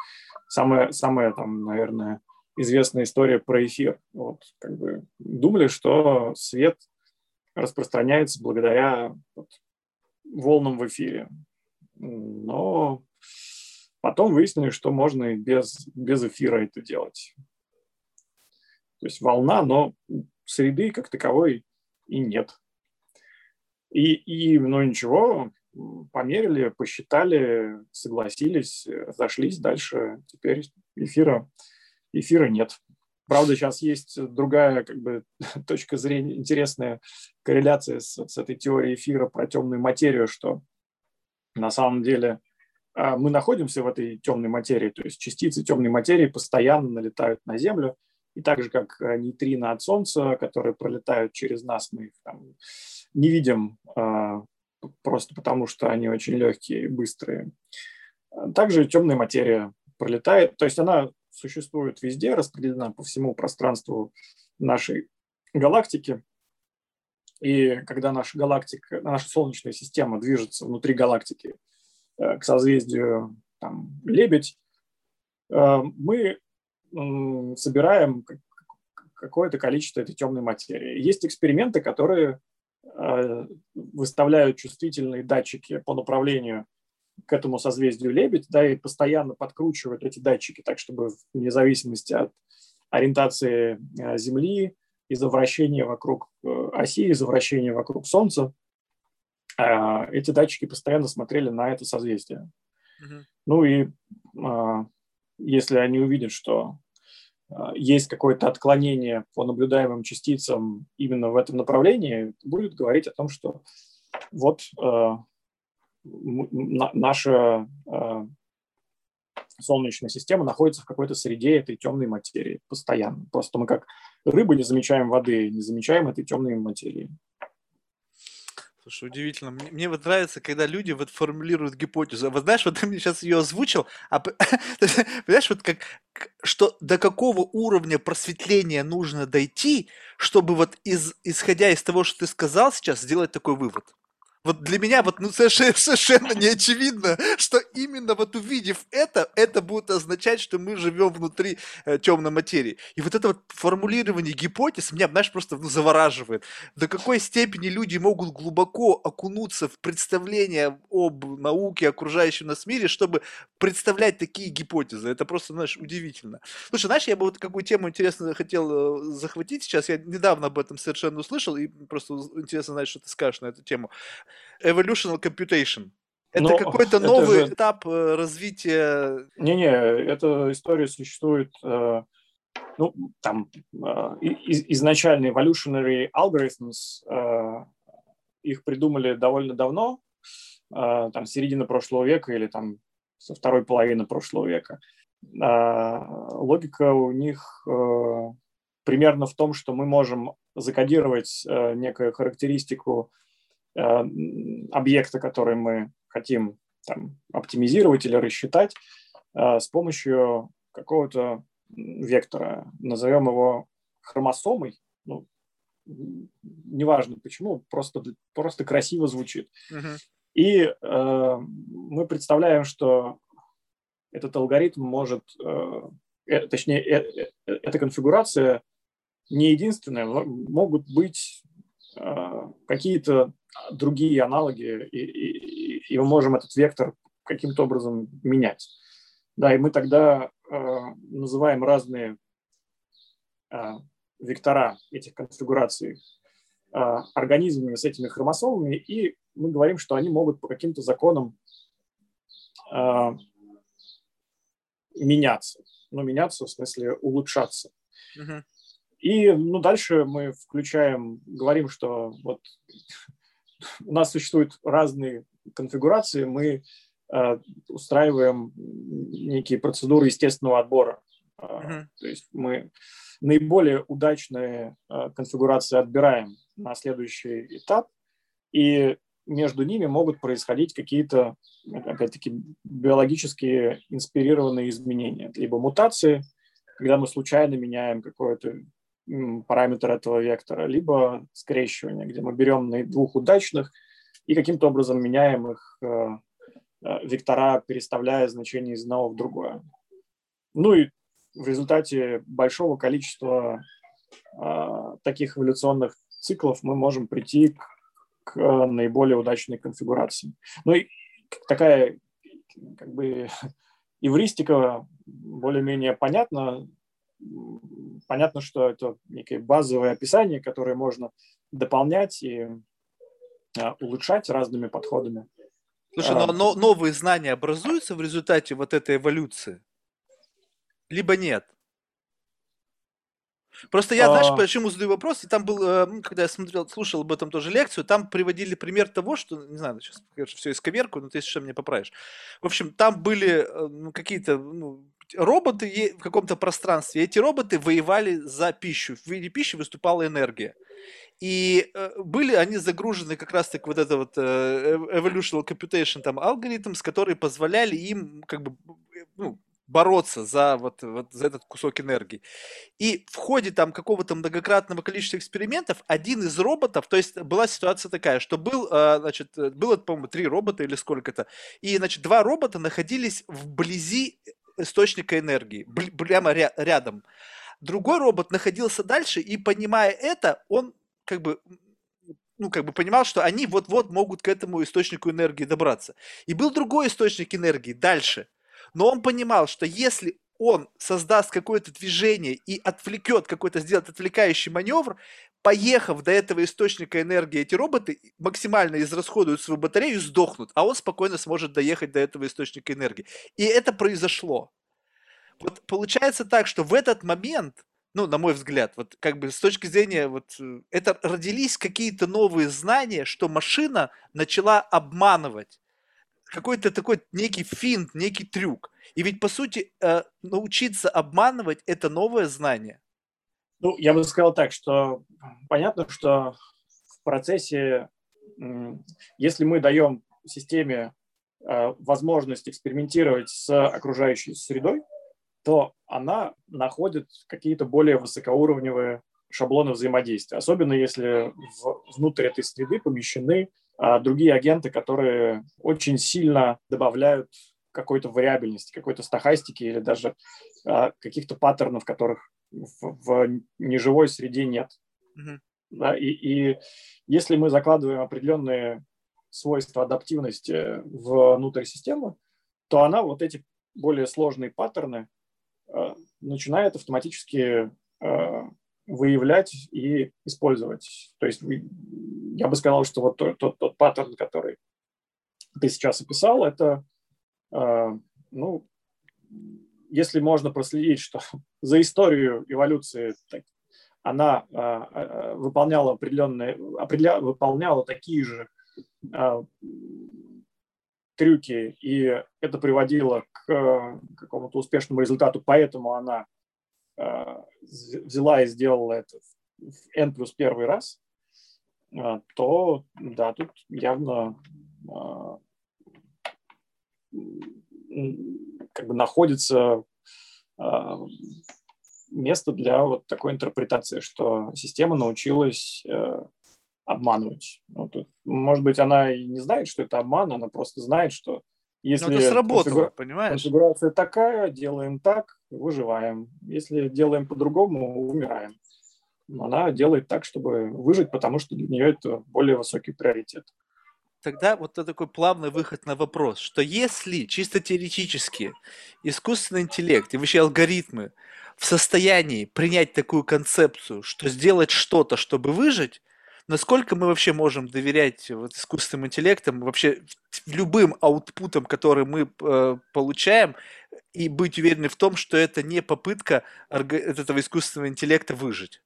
самая, самая там, наверное, известная история про эфир. Вот, как бы думали, что свет распространяется благодаря вот, волнам в эфире. Но Потом выяснили, что можно и без, без эфира это делать. То есть волна, но среды как таковой и нет. И, и ну ничего, померили, посчитали, согласились, зашлись дальше. Теперь эфира, эфира нет. Правда, сейчас есть другая как бы, [laughs] точка зрения, интересная корреляция с, с этой теорией эфира про темную материю, что на самом деле а, мы находимся в этой темной материи, то есть частицы темной материи постоянно налетают на Землю, и так же, как э, нейтрино от Солнца, которые пролетают через нас, мы их там не видим а, просто потому, что они очень легкие и быстрые. Также темная материя пролетает, то есть она существует везде, распределена по всему пространству нашей галактики. И когда наша галактика, наша Солнечная система движется внутри галактики Э, к созвездию там, Лебедь, э, мы собираем какое-то количество этой темной материи. Есть эксперименты, которые выставляют чувствительные датчики по направлению к этому созвездию Лебедь, да, и постоянно подкручивают эти датчики так, чтобы вне зависимости от ориентации Земли, из-за вращения вокруг оси, из-за вращения вокруг Солнца, эти датчики постоянно смотрели на это созвездие. Угу. Ну и если они увидят, что есть какое-то отклонение по наблюдаемым частицам именно в этом направлении, будет говорить о том, что вот наша Солнечная система находится в какой-то среде этой темной материи постоянно. Просто мы как рыбы не замечаем воды, не замечаем этой темной материи. Слушай, удивительно. Мне, мне вот нравится, когда люди вот формулируют гипотезу. Вот знаешь, вот ты мне сейчас ее озвучил, а [laughs] понимаешь, вот как, что до какого уровня просветления нужно дойти, чтобы вот из, исходя из того, что ты сказал сейчас, сделать такой вывод. Вот для меня вот ну, [laughs] совершенно, совершенно не очевидно, что именно вот увидев это, это будет означать, что мы живем внутри э, темной материи. И вот это вот формулирование гипотез меня, знаешь, просто ну, завораживает. До какой степени люди могут глубоко окунуться в представление об науке, окружающем нас мире, чтобы представлять такие гипотезы. Это просто, знаешь, удивительно. Слушай, знаешь, я бы вот какую тему интересно хотел э, захватить сейчас. Я недавно об этом совершенно услышал, и просто интересно знать, что ты скажешь на эту тему. Evolutional Computation. Это Но какой-то [laughs] новый же... этап э, развития. Не-не, эта история существует. Э, ну, там э, изначально evolutionary algorithms их придумали довольно давно, там середина прошлого века или там со второй половины прошлого века. Логика у них примерно в том, что мы можем закодировать некую характеристику объекта, который мы хотим там, оптимизировать или рассчитать э, с помощью какого-то вектора. Назовем его хромосомой. Ну, неважно почему, просто, просто красиво звучит. Uh-huh. И э, мы представляем, что этот алгоритм может, э, э, точнее, э, э, эта конфигурация не единственная, могут быть э, какие-то другие аналоги, и, и, и мы можем этот вектор каким-то образом менять. Да, и мы тогда э, называем разные э, вектора этих конфигураций э, организмами с этими хромосомами, и мы говорим, что они могут по каким-то законам э, меняться. Ну, меняться в смысле улучшаться. Uh-huh. И ну, дальше мы включаем, говорим, что вот у нас существуют разные конфигурации, мы э, устраиваем некие процедуры естественного отбора. Uh-huh. То есть мы наиболее удачные э, конфигурации отбираем на следующий этап, и между ними могут происходить какие-то, опять-таки, биологически инспирированные изменения, либо мутации, когда мы случайно меняем какое-то параметр этого вектора, либо скрещивание, где мы берем двух удачных и каким-то образом меняем их э, э, вектора, переставляя значение из одного в другое. Ну и в результате большого количества э, таких эволюционных циклов мы можем прийти к, к наиболее удачной конфигурации. Ну и такая как бы [laughs] эвристика более-менее понятна, понятно, что это некое базовое описание, которое можно дополнять и а, улучшать разными подходами. Слушай, но, а. но новые знания образуются в результате вот этой эволюции? Либо нет? Просто я, знаешь, а. почему задаю вопрос, и там был, э, когда я смотрел, слушал об этом тоже лекцию, там приводили пример того, что, не знаю, сейчас, конечно, все исковерку, но ты еще мне поправишь. В общем, там были э, ну, какие-то ну, роботы в каком-то пространстве, эти роботы воевали за пищу. В виде пищи выступала энергия. И э, были они загружены как раз-таки вот это вот э, evolutional computation там алгоритмс, которые позволяли им как бы ну, бороться за вот, вот за этот кусок энергии. И в ходе там какого-то многократного количества экспериментов один из роботов, то есть была ситуация такая, что был, э, значит, было, по-моему, три робота или сколько-то, и, значит, два робота находились вблизи источника энергии, прямо ря- рядом. Другой робот находился дальше, и понимая это, он как бы ну, как бы понимал, что они вот-вот могут к этому источнику энергии добраться. И был другой источник энергии дальше. Но он понимал, что если он создаст какое-то движение и отвлекет какой-то, сделает отвлекающий маневр, поехав до этого источника энергии, эти роботы максимально израсходуют свою батарею и сдохнут, а он спокойно сможет доехать до этого источника энергии. И это произошло. Вот получается так, что в этот момент, ну, на мой взгляд, вот как бы с точки зрения, вот э, это родились какие-то новые знания, что машина начала обманывать. Какой-то такой некий финт, некий трюк. И ведь, по сути, э, научиться обманывать – это новое знание. Ну, я бы сказал так, что понятно, что в процессе, если мы даем системе э, возможность экспериментировать с окружающей средой, то она находит какие-то более высокоуровневые шаблоны взаимодействия, особенно если в, внутрь этой среды помещены другие агенты, которые очень сильно добавляют какой-то вариабельности, какой-то стахастики или даже а, каких-то паттернов, которых в, в неживой среде нет. Mm-hmm. Да, и, и если мы закладываем определенные свойства адаптивности внутрь системы, то она вот эти более сложные паттерны э, начинает автоматически э, выявлять и использовать. То есть я бы сказал, что вот тот, тот, тот паттерн, который ты сейчас описал, это, э, ну, если можно проследить, что [laughs] за историю эволюции так, она э, выполняла определенные, определя, выполняла такие же э, трюки, и это приводило к какому-то успешному результату, поэтому она взяла и сделала это в N плюс первый раз, то да, тут явно как бы находится место для вот такой интерпретации, что система научилась э, обманывать. Ну, тут, может быть, она и не знает, что это обман, она просто знает, что если Но это сработало, конфигура... понимаешь? конфигурация такая, делаем так, выживаем. Если делаем по-другому, умираем. Она делает так, чтобы выжить, потому что для нее это более высокий приоритет. Тогда вот такой плавный выход на вопрос, что если чисто теоретически искусственный интеллект и вообще алгоритмы в состоянии принять такую концепцию, что сделать что-то, чтобы выжить, насколько мы вообще можем доверять вот искусственным интеллектам, вообще любым аутпутам, которые мы э, получаем, и быть уверены в том, что это не попытка этого искусственного интеллекта выжить.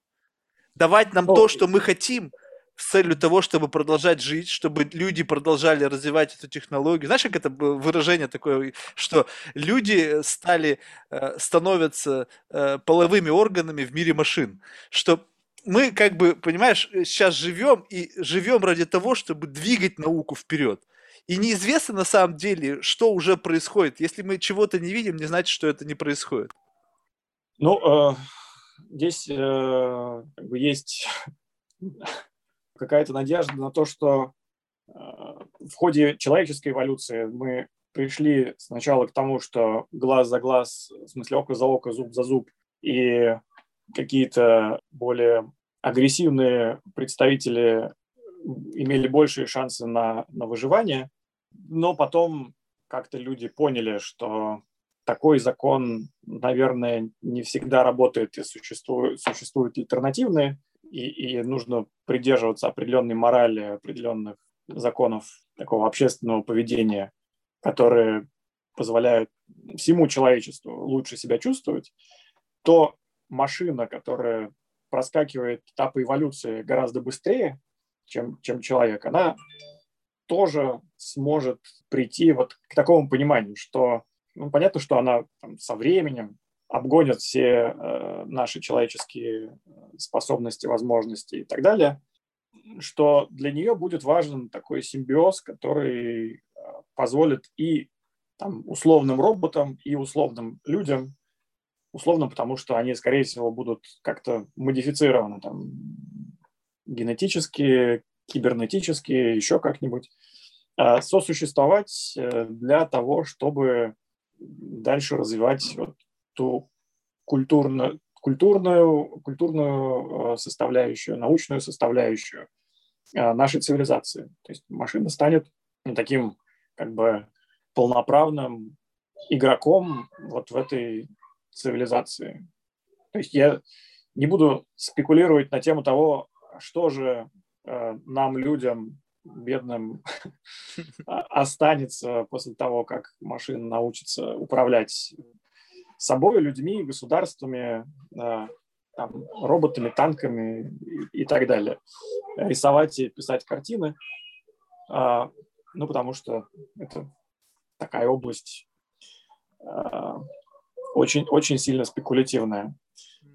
Давать нам то, что мы хотим – с целью того, чтобы продолжать жить, чтобы люди продолжали развивать эту технологию. Знаешь, как это выражение такое, что люди стали, э, становятся э, половыми органами в мире машин, что мы как бы, понимаешь, сейчас живем и живем ради того, чтобы двигать науку вперед. И неизвестно на самом деле, что уже происходит. Если мы чего-то не видим, не значит, что это не происходит. Ну, э, здесь э, как бы есть [laughs] какая-то надежда на то, что э, в ходе человеческой эволюции мы пришли сначала к тому, что глаз за глаз, в смысле око за око, зуб за зуб, и какие-то более агрессивные представители имели большие шансы на, на выживание, но потом как-то люди поняли, что такой закон, наверное, не всегда работает и существуют, существуют альтернативные и, и нужно придерживаться определенной морали, определенных законов такого общественного поведения, которые позволяют всему человечеству лучше себя чувствовать, то машина, которая проскакивает этапы эволюции гораздо быстрее, чем, чем человек, она тоже сможет прийти вот к такому пониманию, что ну, понятно, что она там, со временем обгонят все э, наши человеческие э, способности, возможности и так далее, что для нее будет важен такой симбиоз, который э, позволит и там, условным роботам, и условным людям, условно, потому что они, скорее всего, будут как-то модифицированы там, генетически, кибернетически, еще как-нибудь, сосуществовать для того, чтобы дальше развивать вот ту культурно, культурную, культурную э, составляющую, научную составляющую э, нашей цивилизации. То есть машина станет таким как бы полноправным игроком вот в этой цивилизации. То есть я не буду спекулировать на тему того, что же э, нам, людям, бедным, [laughs] останется после того, как машина научится управлять собой, людьми, государствами, э, там, роботами, танками и, и так далее. Рисовать и писать картины, а, ну, потому что это такая область а, очень, очень сильно спекулятивная.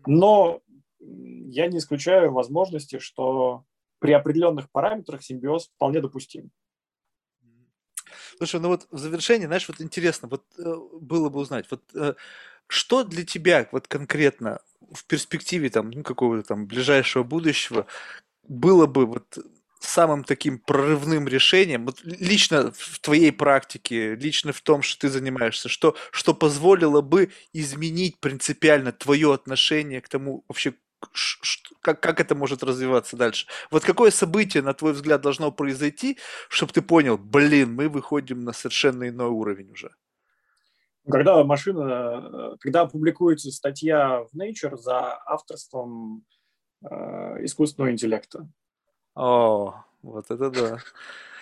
Но я не исключаю возможности, что при определенных параметрах симбиоз вполне допустим. Слушай, ну вот в завершении, знаешь, вот интересно, вот э, было бы узнать, вот э, что для тебя вот конкретно в перспективе там, ну, какого-то там ближайшего будущего было бы вот самым таким прорывным решением, вот лично в твоей практике, лично в том, что ты занимаешься, что, что позволило бы изменить принципиально твое отношение к тому вообще, как, как это может развиваться дальше? Вот какое событие, на твой взгляд, должно произойти, чтобы ты понял, блин, мы выходим на совершенно иной уровень уже? Когда машина, когда публикуется статья в Nature за авторством э, искусственного интеллекта. О, вот это да.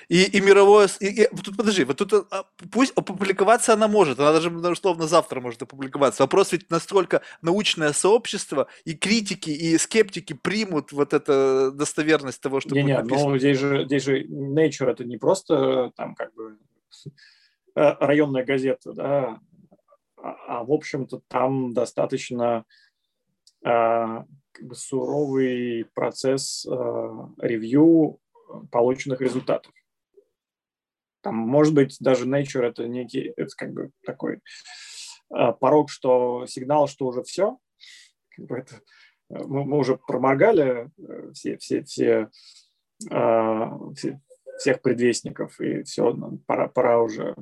И, и мировое... И, и, тут подожди, вот тут а, пусть опубликоваться она может, она даже условно завтра может опубликоваться. Вопрос ведь насколько научное сообщество и критики, и скептики примут вот эту достоверность того, что не, будет не. Ну, здесь же, здесь же Nature это не просто там как бы э, районная газета, да, а, а в общем-то там достаточно а, как бы суровый процесс а, ревью полученных результатов. Там, может быть, даже Nature это некий, это как бы такой а, порог, что сигнал, что уже все. Как бы это, мы, мы уже проморгали э, все, все, все, а, все, всех предвестников, и все, пора, пора уже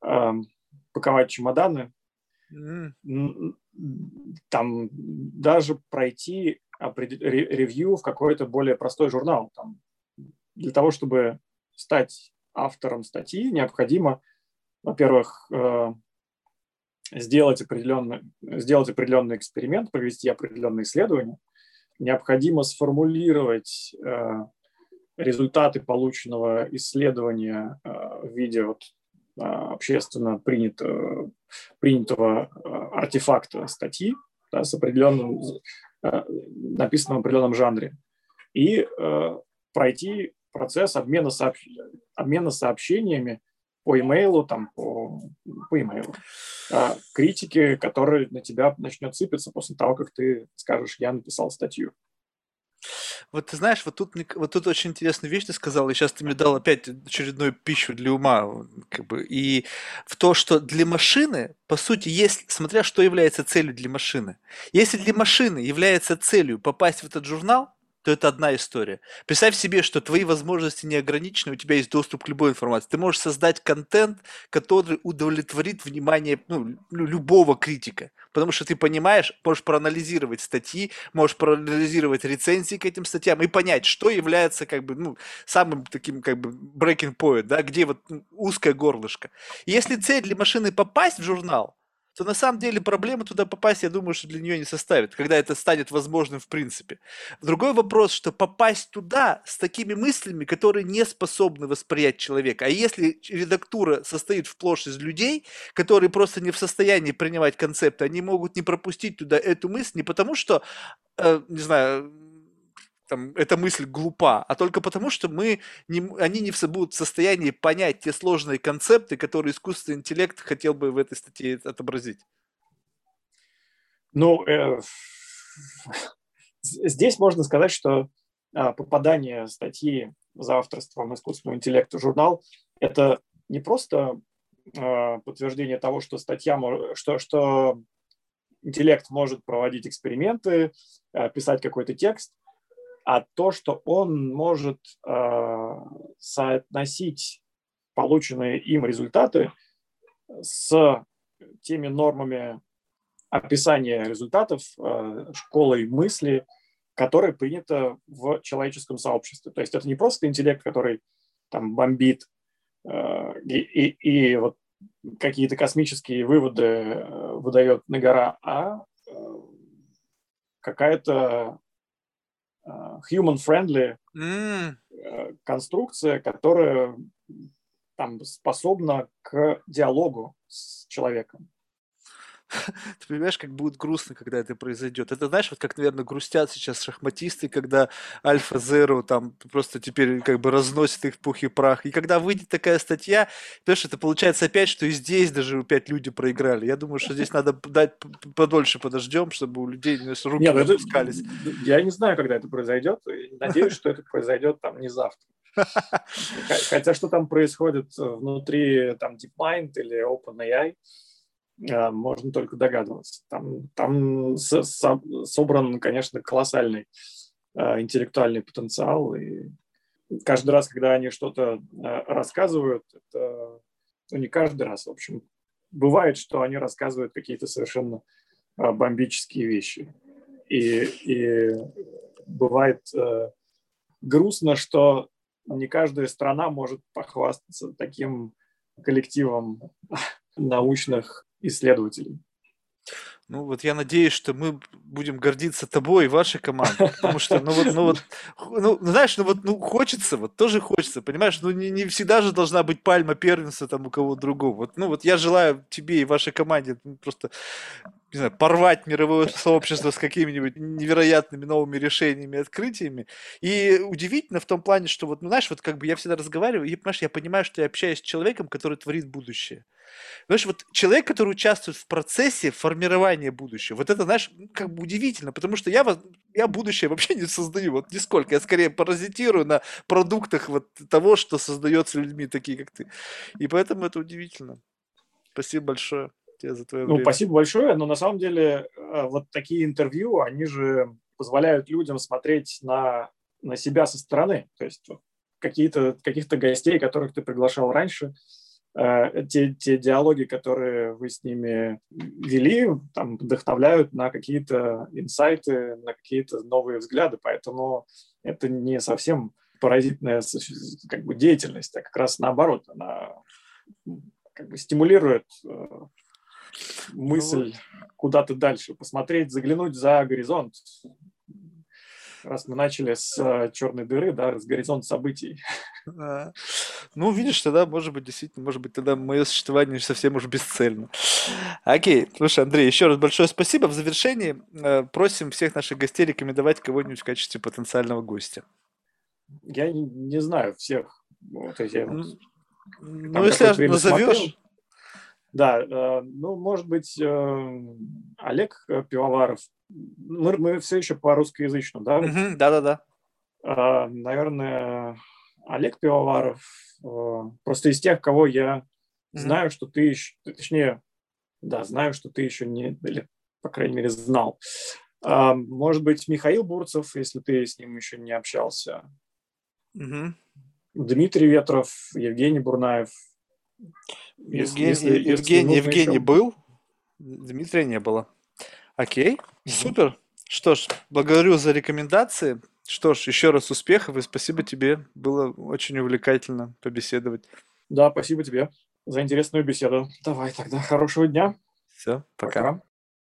а, паковать чемоданы. Mm. Там даже пройти ревью в какой-то более простой журнал. Там, для того, чтобы стать автором статьи, необходимо, во-первых, э, сделать определенный, сделать определенный эксперимент, провести определенные исследования. Необходимо сформулировать э, результаты полученного исследования э, в виде вот, общественно принятого, принятого артефакта статьи да, с определенным, написанным в определенном жанре. И пройти процесс обмена, сообщ... обмена сообщениями по имейлу, там, по, по имейлу. А, критики, которые на тебя начнет сыпаться после того, как ты скажешь, я написал статью. Вот ты знаешь, вот тут, вот тут очень интересную вещь ты сказал, и сейчас ты мне дал опять очередную пищу для ума. Как бы, и в то, что для машины, по сути, есть, смотря что является целью для машины. Если для машины является целью попасть в этот журнал, то это одна история. Представь себе, что твои возможности не ограничены, у тебя есть доступ к любой информации. Ты можешь создать контент, который удовлетворит внимание ну, любого критика. Потому что ты понимаешь, можешь проанализировать статьи, можешь проанализировать рецензии к этим статьям и понять, что является как бы, ну, самым таким как бы breaking point, да, где вот ну, узкое горлышко. Если цель для машины попасть в журнал, то на самом деле проблемы туда попасть, я думаю, что для нее не составит, когда это станет возможным в принципе. Другой вопрос, что попасть туда с такими мыслями, которые не способны восприять человека. А если редактура состоит вплошь из людей, которые просто не в состоянии принимать концепты, они могут не пропустить туда эту мысль не потому, что, э, не знаю, там, эта мысль глупа, а только потому, что мы не, они не будут в состоянии понять те сложные концепты, которые искусственный интеллект хотел бы в этой статье отобразить. Ну, э, здесь можно сказать, что э, попадание статьи за авторством искусственного интеллекта в журнал – это не просто э, подтверждение того, что статья, что, что интеллект может проводить эксперименты, э, писать какой-то текст, а то, что он может э, соотносить полученные им результаты с теми нормами описания результатов э, школой мысли, которые принято в человеческом сообществе. То есть это не просто интеллект, который там бомбит э, и, и, и вот какие-то космические выводы э, выдает на гора, а э, какая-то human-friendly mm. конструкция, которая там способна к диалогу с человеком. [laughs] Ты понимаешь, как будет грустно, когда это произойдет. Это знаешь, вот как, наверное, грустят сейчас шахматисты, когда Альфа Зеро там просто теперь как бы разносит их в пух и прах. И когда выйдет такая статья, понимаешь, это получается опять, что и здесь даже опять люди проиграли. Я думаю, что здесь надо дать подольше подождем, чтобы у людей знаешь, руки Нет, не опускались. Я не знаю, когда это произойдет. Надеюсь, что это произойдет там не завтра. [laughs] Хотя что там происходит внутри там DeepMind или OpenAI, можно только догадываться. Там, там собран, конечно, колоссальный а, интеллектуальный потенциал, и каждый раз, когда они что-то рассказывают, это ну, не каждый раз, в общем, бывает, что они рассказывают какие-то совершенно бомбические вещи. И, и бывает э, грустно, что не каждая страна может похвастаться таким коллективом [laughs] научных исследователей. Ну вот я надеюсь, что мы будем гордиться тобой и вашей командой, потому что, ну вот, ну вот, ну знаешь, ну вот, ну хочется, вот тоже хочется, понимаешь, ну не, не всегда же должна быть пальма первенства там у кого другого. Вот, ну вот я желаю тебе и вашей команде ну, просто не знаю, порвать мировое сообщество с какими-нибудь невероятными новыми решениями, открытиями. И удивительно в том плане, что вот, ну, знаешь, вот как бы я всегда разговариваю, и, понимаешь, я понимаю, что я общаюсь с человеком, который творит будущее. Знаешь, вот человек, который участвует в процессе формирования будущего, вот это, знаешь, как бы удивительно, потому что я, я будущее вообще не создаю, вот нисколько. Я скорее паразитирую на продуктах вот того, что создается людьми, такие как ты. И поэтому это удивительно. Спасибо большое тебе за твое ну, время. Спасибо большое, но на самом деле э, вот такие интервью, они же позволяют людям смотреть на, на себя со стороны. То есть какие-то, каких-то гостей, которых ты приглашал раньше, э, те, те диалоги, которые вы с ними вели, там, вдохновляют на какие-то инсайты, на какие-то новые взгляды. Поэтому это не совсем паразитная как бы, деятельность, а как раз наоборот, она как бы стимулирует э, мысль ну, куда-то дальше, посмотреть, заглянуть за горизонт. Раз мы начали с э, черной дыры, да, с горизонт событий. А, ну, видишь, тогда, может быть, действительно, может быть, тогда мое существование совсем уж бесцельно. Окей, слушай, Андрей, еще раз большое спасибо. В завершении э, просим всех наших гостей рекомендовать кого-нибудь в качестве потенциального гостя. Я не, не знаю всех. Вот, я, ну, ну если назовешь... Да, э, ну, может быть, э, Олег Пивоваров. Мы, мы все еще по русскоязычному, да? Да-да-да. Э, наверное, Олег Пивоваров. Просто из тех, кого я знаю, что ты еще, точнее, да, знаю, что ты еще не, или, по крайней мере, знал. Может быть, Михаил Бурцев, если ты с ним еще не общался. Дмитрий Ветров, Евгений Бурнаев. Евгений, если, Евгений, если Евгений еще... был, Дмитрия не было. Окей, mm супер. Что ж, благодарю за рекомендации. Что ж, еще раз успехов и спасибо тебе. Было очень увлекательно побеседовать. Да, спасибо тебе за интересную беседу. Давай тогда, хорошего дня. Все, пока. пока.